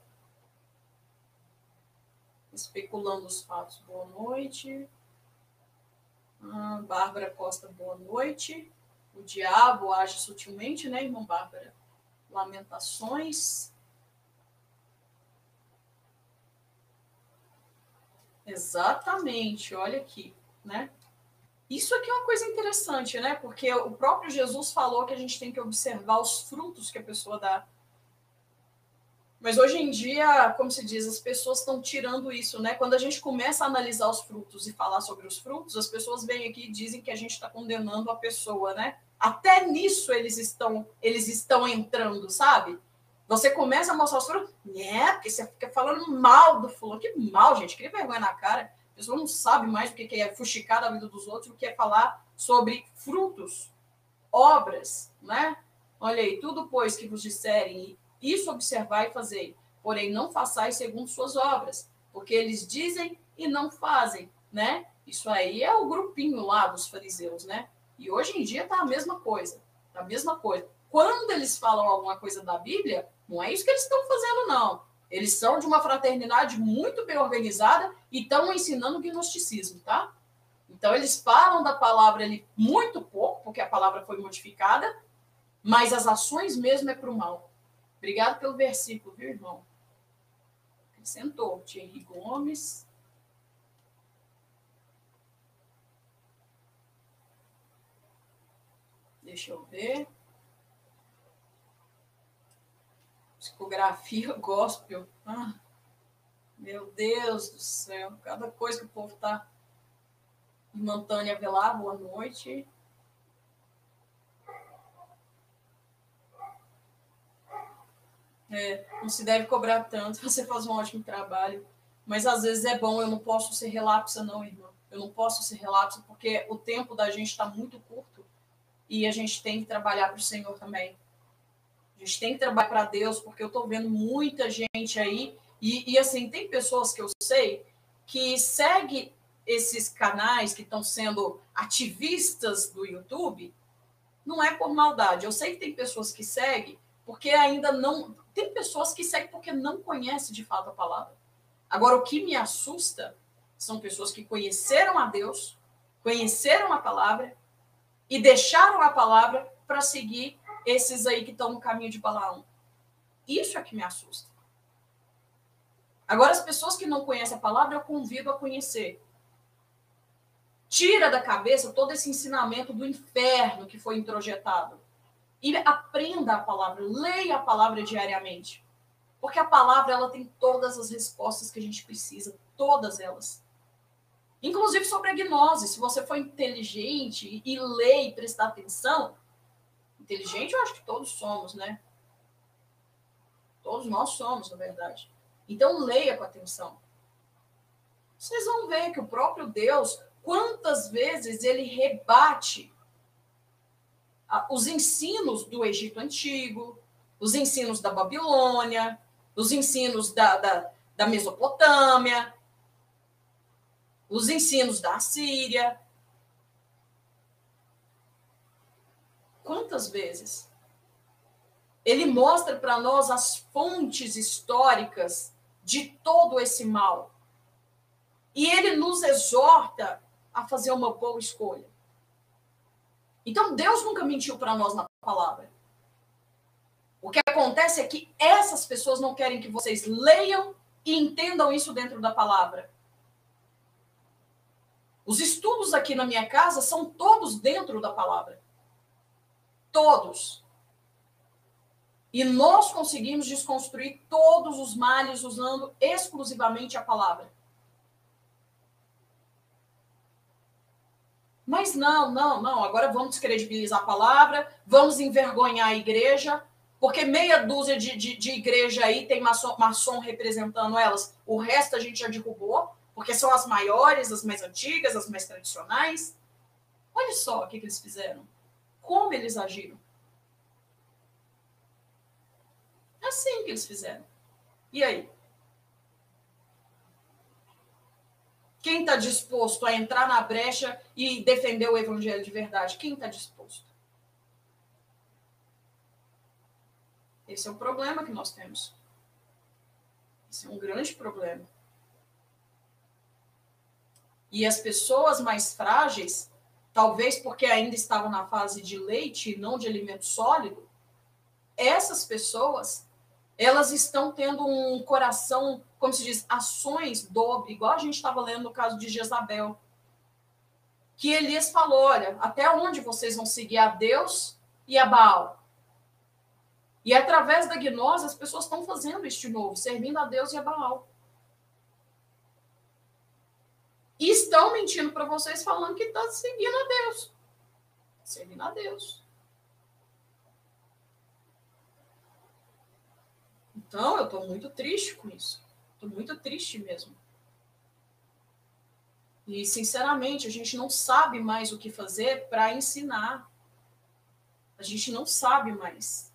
Especulando os fatos, boa noite. Ah, Bárbara Costa, boa noite. O diabo age sutilmente, né, irmão Bárbara? Lamentações. Exatamente, olha aqui, né? Isso aqui é uma coisa interessante, né? Porque o próprio Jesus falou que a gente tem que observar os frutos que a pessoa dá. Mas hoje em dia, como se diz, as pessoas estão tirando isso, né? Quando a gente começa a analisar os frutos e falar sobre os frutos, as pessoas vêm aqui e dizem que a gente está condenando a pessoa, né? Até nisso eles estão, eles estão entrando, sabe? Você começa a mostrar os frutos, né? Porque você fica falando mal do fulano. Que mal, gente, que vergonha na cara. A pessoa não sabe mais o que é fuxicar da vida dos outros, o que é falar sobre frutos, obras, né? Olha aí, tudo pois que vos disserem, isso observar e fazer. Porém, não façais segundo suas obras, porque eles dizem e não fazem, né? Isso aí é o grupinho lá dos fariseus, né? E hoje em dia tá a mesma coisa, tá a mesma coisa. Quando eles falam alguma coisa da Bíblia, não é isso que eles estão fazendo, não. Eles são de uma fraternidade muito bem organizada e estão ensinando gnosticismo, tá? Então, eles falam da palavra ali muito pouco, porque a palavra foi modificada, mas as ações mesmo é para o mal. Obrigado pelo versículo, viu, irmão? Acrescentou. Thierry Gomes. Deixa eu ver. Psicografia gospel. Ah, meu Deus do céu. Cada coisa que o povo tá. Irmã Tânia Velar, boa noite. É, não se deve cobrar tanto, você faz um ótimo trabalho. Mas às vezes é bom, eu não posso ser relapsa, não, irmã. Eu não posso ser relapsa, porque o tempo da gente está muito curto e a gente tem que trabalhar para o Senhor também. A gente tem que trabalhar para Deus, porque eu estou vendo muita gente aí, e, e assim, tem pessoas que eu sei que segue esses canais que estão sendo ativistas do YouTube, não é por maldade. Eu sei que tem pessoas que seguem porque ainda não. Tem pessoas que seguem porque não conhecem de fato a palavra. Agora, o que me assusta são pessoas que conheceram a Deus, conheceram a palavra e deixaram a palavra para seguir esses aí que estão no caminho de Balaão. Isso é que me assusta. Agora, as pessoas que não conhecem a palavra, eu convido a conhecer. Tira da cabeça todo esse ensinamento do inferno que foi introjetado. E aprenda a palavra, leia a palavra diariamente. Porque a palavra ela tem todas as respostas que a gente precisa, todas elas. Inclusive sobre a gnose. Se você for inteligente e ler e prestar atenção, inteligente eu acho que todos somos, né? Todos nós somos, na verdade. Então leia com atenção. Vocês vão ver que o próprio Deus, quantas vezes ele rebate os ensinos do Egito Antigo, os ensinos da Babilônia, os ensinos da, da, da Mesopotâmia, os ensinos da Síria. Quantas vezes? Ele mostra para nós as fontes históricas de todo esse mal. E ele nos exorta a fazer uma boa escolha. Então, Deus nunca mentiu para nós na palavra. O que acontece é que essas pessoas não querem que vocês leiam e entendam isso dentro da palavra. Os estudos aqui na minha casa são todos dentro da palavra. Todos. E nós conseguimos desconstruir todos os males usando exclusivamente a palavra. Mas não, não, não. Agora vamos descredibilizar a palavra, vamos envergonhar a igreja, porque meia dúzia de, de, de igreja aí tem maçom, maçom representando elas. O resto a gente já derrubou, porque são as maiores, as mais antigas, as mais tradicionais. Olha só o que, que eles fizeram. Como eles agiram. É assim que eles fizeram. E aí? Quem está disposto a entrar na brecha e defender o evangelho de verdade? Quem está disposto? Esse é o problema que nós temos. Esse é um grande problema. E as pessoas mais frágeis talvez porque ainda estavam na fase de leite e não de alimento sólido, essas pessoas elas estão tendo um coração, como se diz, ações dobre, igual a gente estava lendo no caso de Jezabel. Que Elias falou: olha, até onde vocês vão seguir a Deus e a Baal? E através da gnose, as pessoas estão fazendo isso de novo, servindo a Deus e a Baal. E estão mentindo para vocês, falando que está seguindo a Deus. Servindo a Deus. Então, eu estou muito triste com isso. Estou muito triste mesmo. E, sinceramente, a gente não sabe mais o que fazer para ensinar. A gente não sabe mais.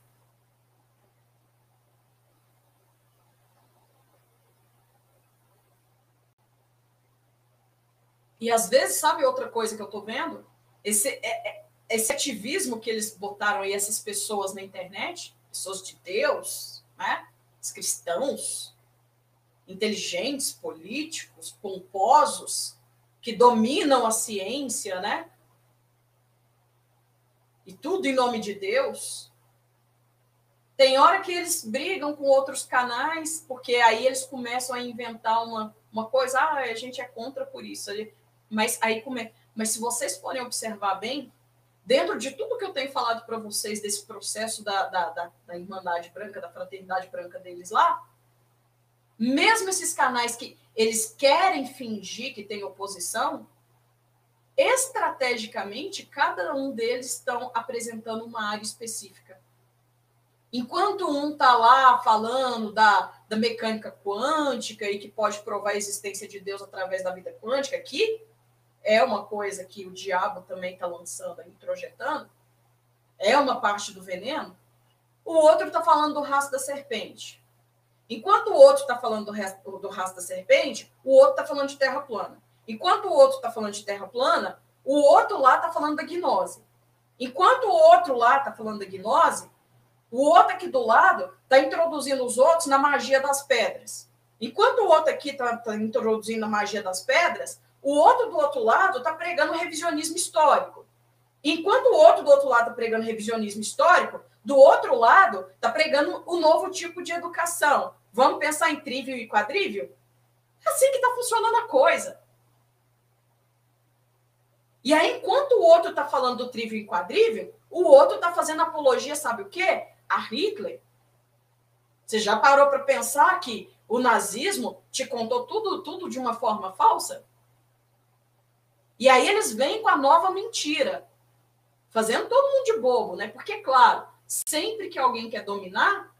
E às vezes, sabe outra coisa que eu estou vendo? Esse, é, é, esse ativismo que eles botaram aí, essas pessoas na internet, pessoas de Deus, né? Os cristãos, inteligentes, políticos, pomposos, que dominam a ciência, né? E tudo em nome de Deus. Tem hora que eles brigam com outros canais, porque aí eles começam a inventar uma, uma coisa, ah, a gente é contra por isso. Mas aí como Mas se vocês forem observar bem, dentro de tudo que eu tenho falado para vocês desse processo da, da, da, da Irmandade Branca, da Fraternidade Branca deles lá, mesmo esses canais que eles querem fingir que tem oposição, estrategicamente, cada um deles estão apresentando uma área específica. Enquanto um está lá falando da, da mecânica quântica e que pode provar a existência de Deus através da vida quântica, aqui é uma coisa que o diabo também está lançando, introjetando, é uma parte do veneno, o outro está falando do rastro da serpente. Enquanto o outro está falando do, resto, rastro da serpente, o outro está falando de terra plana. Enquanto o outro está falando de terra plana, o outro lá está falando da gnose. Enquanto o outro lá está falando da gnose, o outro aqui do lado está introduzindo os outros na magia das pedras. Enquanto o outro aqui está tá introduzindo a magia das pedras, o outro do outro lado está pregando revisionismo histórico. Enquanto o outro do outro lado está pregando revisionismo histórico, do outro lado está pregando o um novo tipo de educação. Vamos pensar em trívio e quadrívio? Assim que está funcionando a coisa. E aí, enquanto o outro está falando do trívio e quadrívio, o outro está fazendo apologia, sabe o quê? A Hitler. Você já parou para pensar que o nazismo te contou tudo, tudo de uma forma falsa? E aí eles vêm com a nova mentira, fazendo todo mundo de bobo, né? Porque, claro, sempre que alguém quer dominar,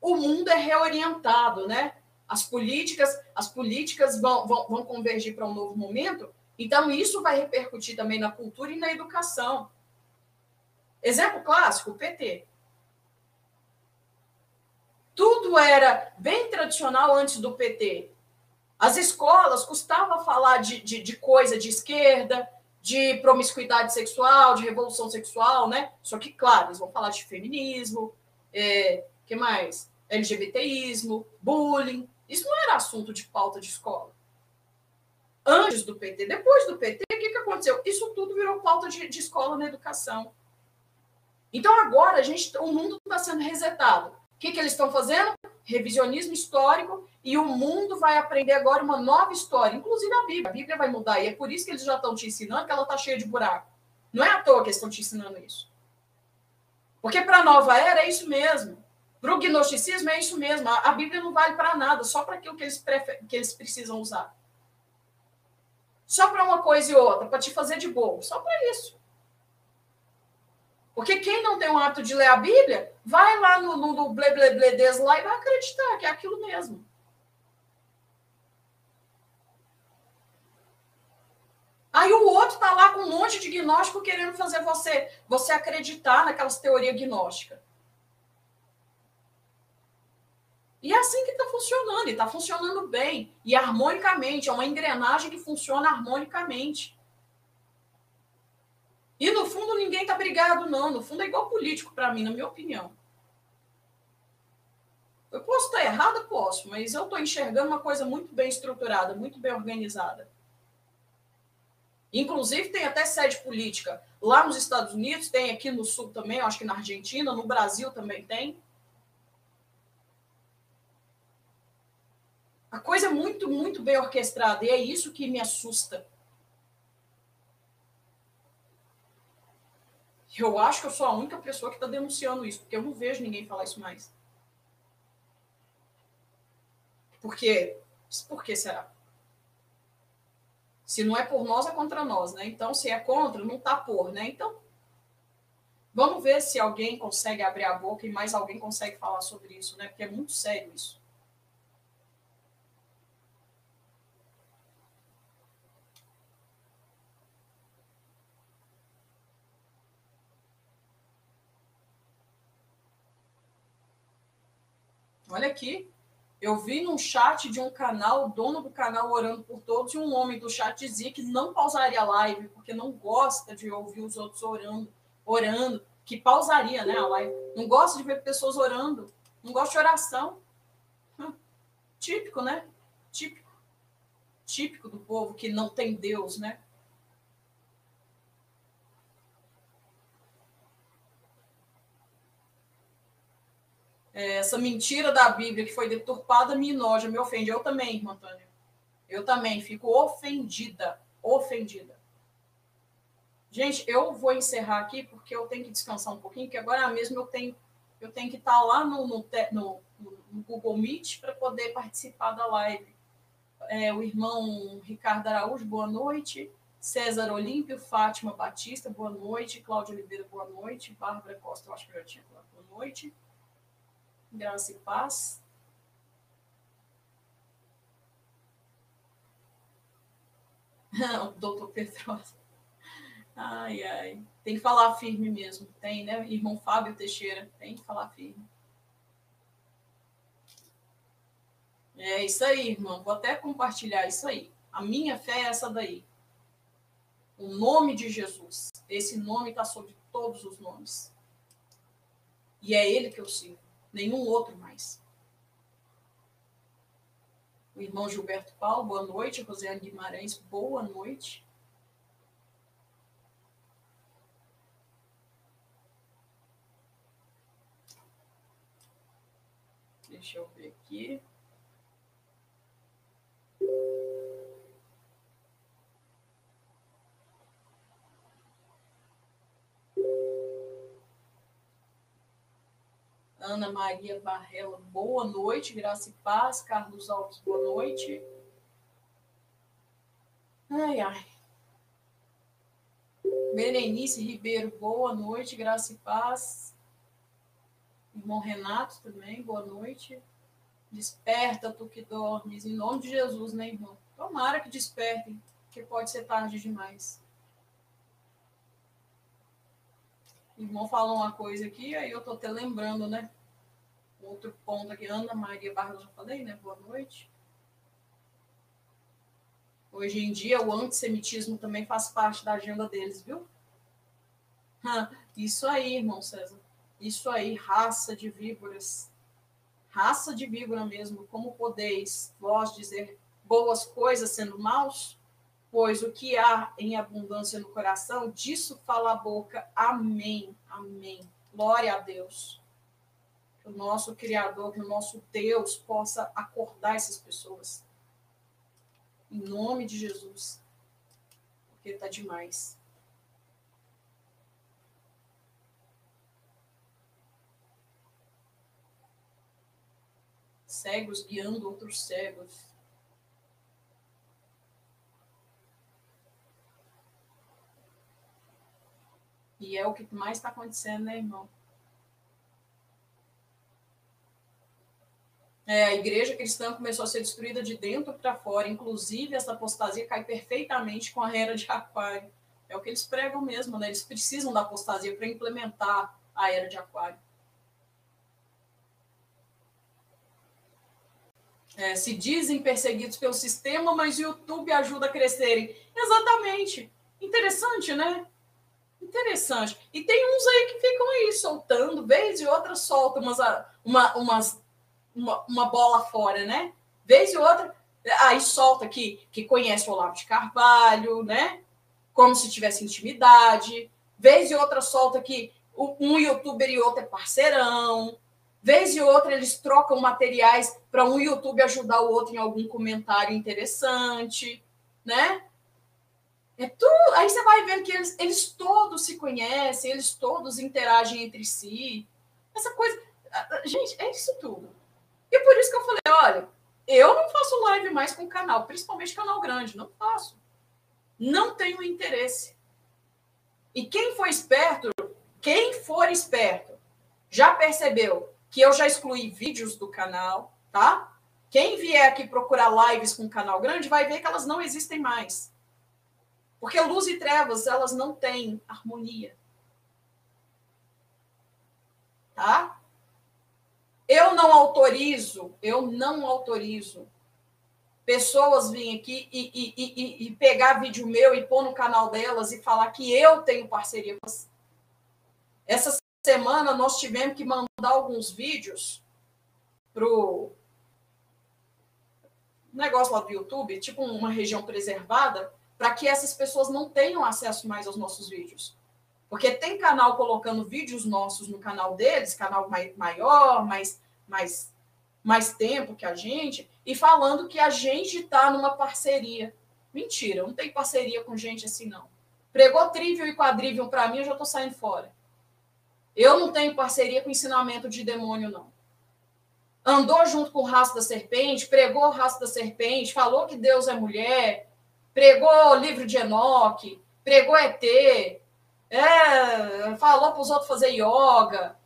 o mundo é reorientado, né? As políticas, as políticas vão, vão, vão convergir para um novo momento, então isso vai repercutir também na cultura e na educação. Exemplo clássico, o PT. Tudo era bem tradicional antes do PT. As escolas custavam falar de, de, de, coisa de esquerda, de promiscuidade sexual, de revolução sexual, né? Só que, claro, eles vão falar de feminismo, é, que mais? LGBTismo, bullying. Isso não era assunto de pauta de escola. Antes do PT, depois do PT, o que, que aconteceu? Isso tudo virou pauta de, de escola na educação. Então agora a gente, o mundo está sendo resetado. Que, que eles estão fazendo? Revisionismo histórico e o mundo vai aprender agora uma nova história, inclusive a Bíblia. A Bíblia vai mudar e é por isso que eles já estão te ensinando que ela está cheia de buraco. Não é à toa que eles estão te ensinando isso. Porque para a nova era é isso mesmo. Para o gnosticismo é isso mesmo. A Bíblia não vale para nada, só para aquilo que eles, que eles precisam usar. Só para uma coisa e outra, para te fazer de bobo. Só para isso. Porque quem não tem o hábito de ler a Bíblia, vai lá no, no, no ble, ble, ble des lá e vai acreditar que é aquilo mesmo. Aí o outro está lá com um monte de gnóstico querendo fazer você, você acreditar naquelas teorias gnósticas. E é assim que está funcionando, e está funcionando bem, e harmonicamente, é uma engrenagem que funciona harmonicamente. E no fundo ninguém está brigado, não. No fundo é igual político para mim, na minha opinião. Eu posso estar errada? Posso, mas eu estou enxergando uma coisa muito bem estruturada, muito bem organizada. Inclusive, tem até sede política lá nos Estados Unidos, tem aqui no Sul também, acho que na Argentina, no Brasil também tem. A coisa é muito, muito bem orquestrada, e é isso que me assusta. Eu acho que eu sou a única pessoa que está denunciando isso, porque eu não vejo ninguém falar isso mais. Por quê? Por que será? Se não é por nós, é contra nós, né? Então, se é contra, não está por, né? Então, vamos ver se alguém consegue abrir a boca e mais alguém consegue falar sobre isso, né? Porque é muito sério isso. Olha aqui. Eu vi num chat de um canal, o dono do canal orando por todos, e um homem do chat dizia que não pausaria a live, porque não gosta de ouvir os outros orando, orando, que pausaria né, a live. Não gosta de ver pessoas orando, não gosta de oração. Hum, típico, né? Típico. Típico do povo que não tem Deus, né? Essa mentira da Bíblia que foi deturpada me enoja, me ofende. Eu também, irmã Antônia. Eu também fico ofendida. Ofendida. Gente, eu vou encerrar aqui porque eu tenho que descansar um pouquinho, porque agora mesmo eu tenho, eu tenho que estar lá no, no, no, no Google Meet para poder participar da live. É, o irmão Ricardo Araújo, boa noite. César Olímpio, Fátima Batista, boa noite. Cláudia Oliveira, boa noite. Bárbara Costa, eu acho que eu já tinha falado, boa noite graça e paz. doutor Pedrosa. Ai, ai. Tem que falar firme mesmo. Tem, né? Irmão Fábio Teixeira. Tem que falar firme. É isso aí, irmão. Vou até compartilhar isso aí. A minha fé é essa daí. O nome de Jesus. Esse nome está sobre todos os nomes. E é ele que eu sigo nenhum outro mais. O irmão Gilberto Paulo, boa noite. Rosiane Guimarães, boa noite. Deixa eu ver aqui. Ana Maria Barrela, boa noite, graça e paz. Carlos Alves, boa noite. Ai, ai. Berenice Ribeiro, boa noite, graça e paz. Irmão Renato também, boa noite. Desperta, tu que dormes, em nome de Jesus, né, irmão? Tomara que despertem, que pode ser tarde demais. Irmão falou uma coisa aqui, aí eu tô até lembrando, né? Outro ponto aqui, Ana Maria Barros, já falei, né? Boa noite. Hoje em dia, o antissemitismo também faz parte da agenda deles, viu? Isso aí, irmão César. Isso aí, raça de víboras. Raça de víbora mesmo. Como podeis vós dizer boas coisas sendo maus? Pois o que há em abundância no coração, disso fala a boca. Amém. Amém. Glória a Deus. Que o nosso Criador, que o nosso Deus possa acordar essas pessoas. Em nome de Jesus. Porque está demais. Cegos guiando outros cegos. E é o que mais está acontecendo, né, irmão? É, a igreja cristã começou a ser destruída de dentro para fora, inclusive essa apostasia cai perfeitamente com a era de aquário. É o que eles pregam mesmo, né? Eles precisam da apostasia para implementar a era de aquário. É, se dizem perseguidos pelo sistema, mas o YouTube ajuda a crescerem. Exatamente. Interessante, né? Interessante. E tem uns aí que ficam aí soltando, vez e outra solta umas, uma, umas, uma, uma bola fora, né? Vez e outra, aí solta que, que conhece o Olavo de Carvalho, né? como se tivesse intimidade. Vez e outra solta que um youtuber e outro é parceirão. Vez e outra eles trocam materiais para um YouTube ajudar o outro em algum comentário interessante, né? É tudo. Aí você vai vendo que eles, eles todos se conhecem, eles todos interagem entre si. Essa coisa. Gente, é isso tudo. E por isso que eu falei: olha, eu não faço live mais com canal, principalmente canal grande, não faço. Não tenho interesse. E quem for esperto, quem for esperto, já percebeu que eu já excluí vídeos do canal, tá? Quem vier aqui procurar lives com canal grande vai ver que elas não existem mais. Porque luz e trevas, elas não têm harmonia. Tá? Eu não autorizo, eu não autorizo pessoas virem aqui e, e, e, e, pegar vídeo meu e pôr no canal delas e falar que eu tenho parceria com você. Essa semana nós tivemos que mandar alguns vídeos pro negócio lá do YouTube, tipo uma região preservada, para que essas pessoas não tenham acesso mais aos nossos vídeos. Porque tem canal colocando vídeos nossos no canal deles, canal maior, mais, mais, mais tempo que a gente, e falando que a gente está numa parceria. Mentira, não tem parceria com gente assim, não. Pregou trivial e quadrivium para mim, eu já estou saindo fora. Eu não tenho parceria com ensinamento de demônio, não. Andou junto com o raço da serpente, pregou o raço da serpente, falou que Deus é mulher, pregou o livro de Enoque, pregou ET, é, falou para os outros fazer yoga,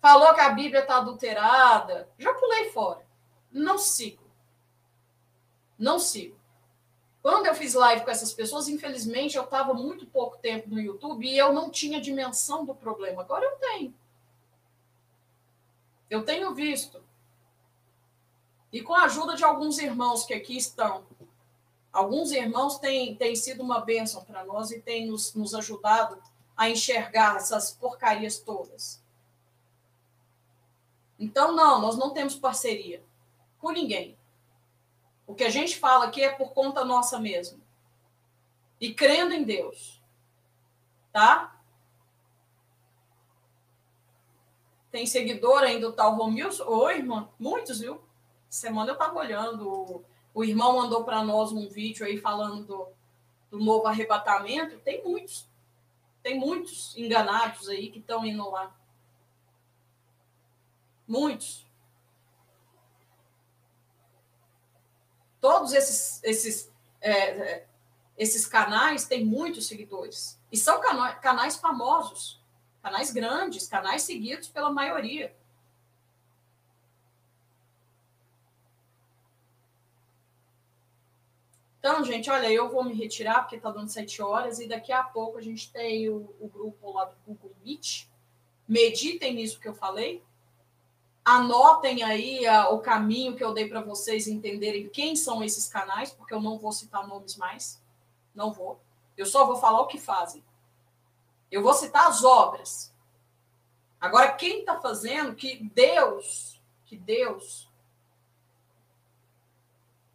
falou que a Bíblia está adulterada. Já pulei fora. Não sigo. Não sigo. Quando eu fiz live com essas pessoas, infelizmente, eu estava muito pouco tempo no YouTube e eu não tinha dimensão do problema. Agora eu tenho. Eu tenho visto. E com a ajuda de alguns irmãos que aqui estão, alguns irmãos têm, têm sido uma bênção para nós e têm nos, nos ajudado a enxergar essas porcarias todas. Então, não, nós não temos parceria com ninguém. O que a gente fala aqui é por conta nossa mesmo. E crendo em Deus. Tá? Tem seguidor ainda o tal Romilson? Oi, irmã. Muitos, viu? Semana eu estava olhando. O irmão mandou para nós um vídeo aí falando do, do novo arrebatamento. Tem muitos. Tem muitos enganados aí que estão indo lá. Muitos. Todos esses, esses, é, é, esses canais têm muitos seguidores. E são canais famosos, canais grandes, canais seguidos pela maioria. Então, gente, olha, eu vou me retirar porque está dando sete horas e daqui a pouco a gente tem o, o grupo lá do Google Meet. Meditem nisso que eu falei. Anotem aí a, o caminho que eu dei para vocês entenderem quem são esses canais, porque eu não vou citar nomes mais. Não vou. Eu só vou falar o que fazem. Eu vou citar as obras. Agora, quem está fazendo que Deus, que Deus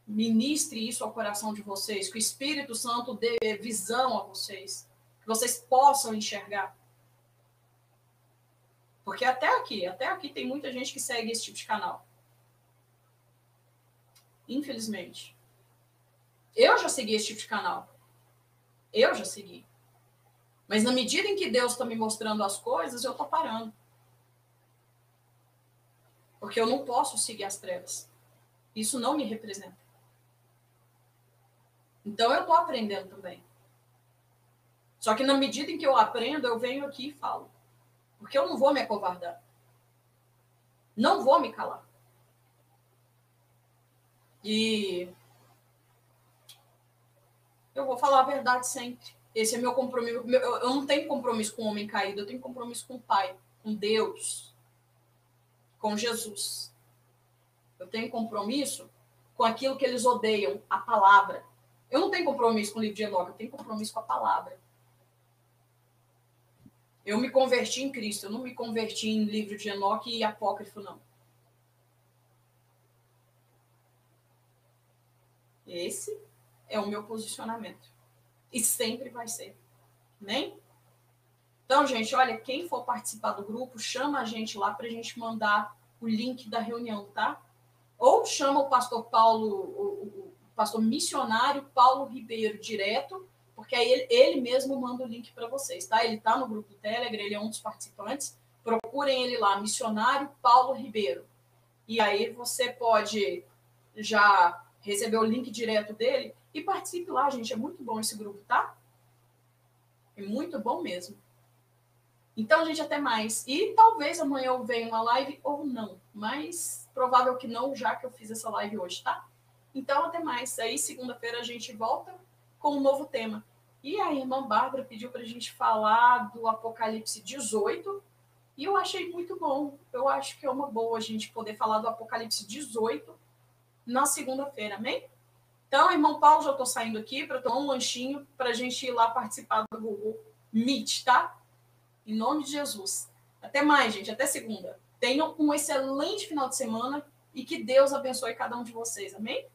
ministre isso ao coração de vocês, que o Espírito Santo dê visão a vocês, que vocês possam enxergar. Porque até aqui, até aqui tem muita gente que segue esse tipo de canal. Infelizmente. Eu já segui esse tipo de canal. Eu já segui. Mas na medida em que Deus está me mostrando as coisas, eu estou parando. Porque eu não posso seguir as trevas. Isso não me representa. Então eu estou aprendendo também. Só que na medida em que eu aprendo, eu venho aqui e falo. Porque eu não vou me acovardar. Não vou me calar. E eu vou falar a verdade sempre. Esse é meu compromisso. Eu não tenho compromisso com o homem caído, eu tenho compromisso com o Pai, com Deus, com Jesus. Eu tenho compromisso com aquilo que eles odeiam, a palavra. Eu não tenho compromisso com o livro de Enoque, eu tenho compromisso com a palavra. Eu me converti em Cristo, eu não me converti em livro de Enoque e apócrifo, não. Esse é o meu posicionamento. E sempre vai ser. Amém? Então, gente, olha, quem for participar do grupo, chama a gente lá para a gente mandar o link da reunião, tá? Ou chama o pastor Paulo, o, o pastor missionário Paulo Ribeiro direto, porque aí ele, ele mesmo manda o link para vocês, tá? Ele está no grupo Telegram, ele é um dos participantes. Procurem ele lá, missionário Paulo Ribeiro. E aí você pode já receber o link direto dele e participe lá, gente. É muito bom esse grupo, tá? É muito bom mesmo. Então, gente, até mais. E talvez amanhã eu venha uma live ou não, mas provável que não, já que eu fiz essa live hoje, tá? Então, até mais. Aí, segunda-feira, a gente volta com um novo tema. E a irmã Bárbara pediu para a gente falar do Apocalipse 18, e eu achei muito bom. Eu acho que é uma boa a gente poder falar do Apocalipse 18 na segunda-feira, amém? Então, irmão Paulo, já estou saindo aqui para tomar um lanchinho para a gente ir lá participar do Google Meet, tá? Em nome de Jesus. Até mais, gente. Até segunda. Tenham um excelente final de semana e que Deus abençoe cada um de vocês. Amém?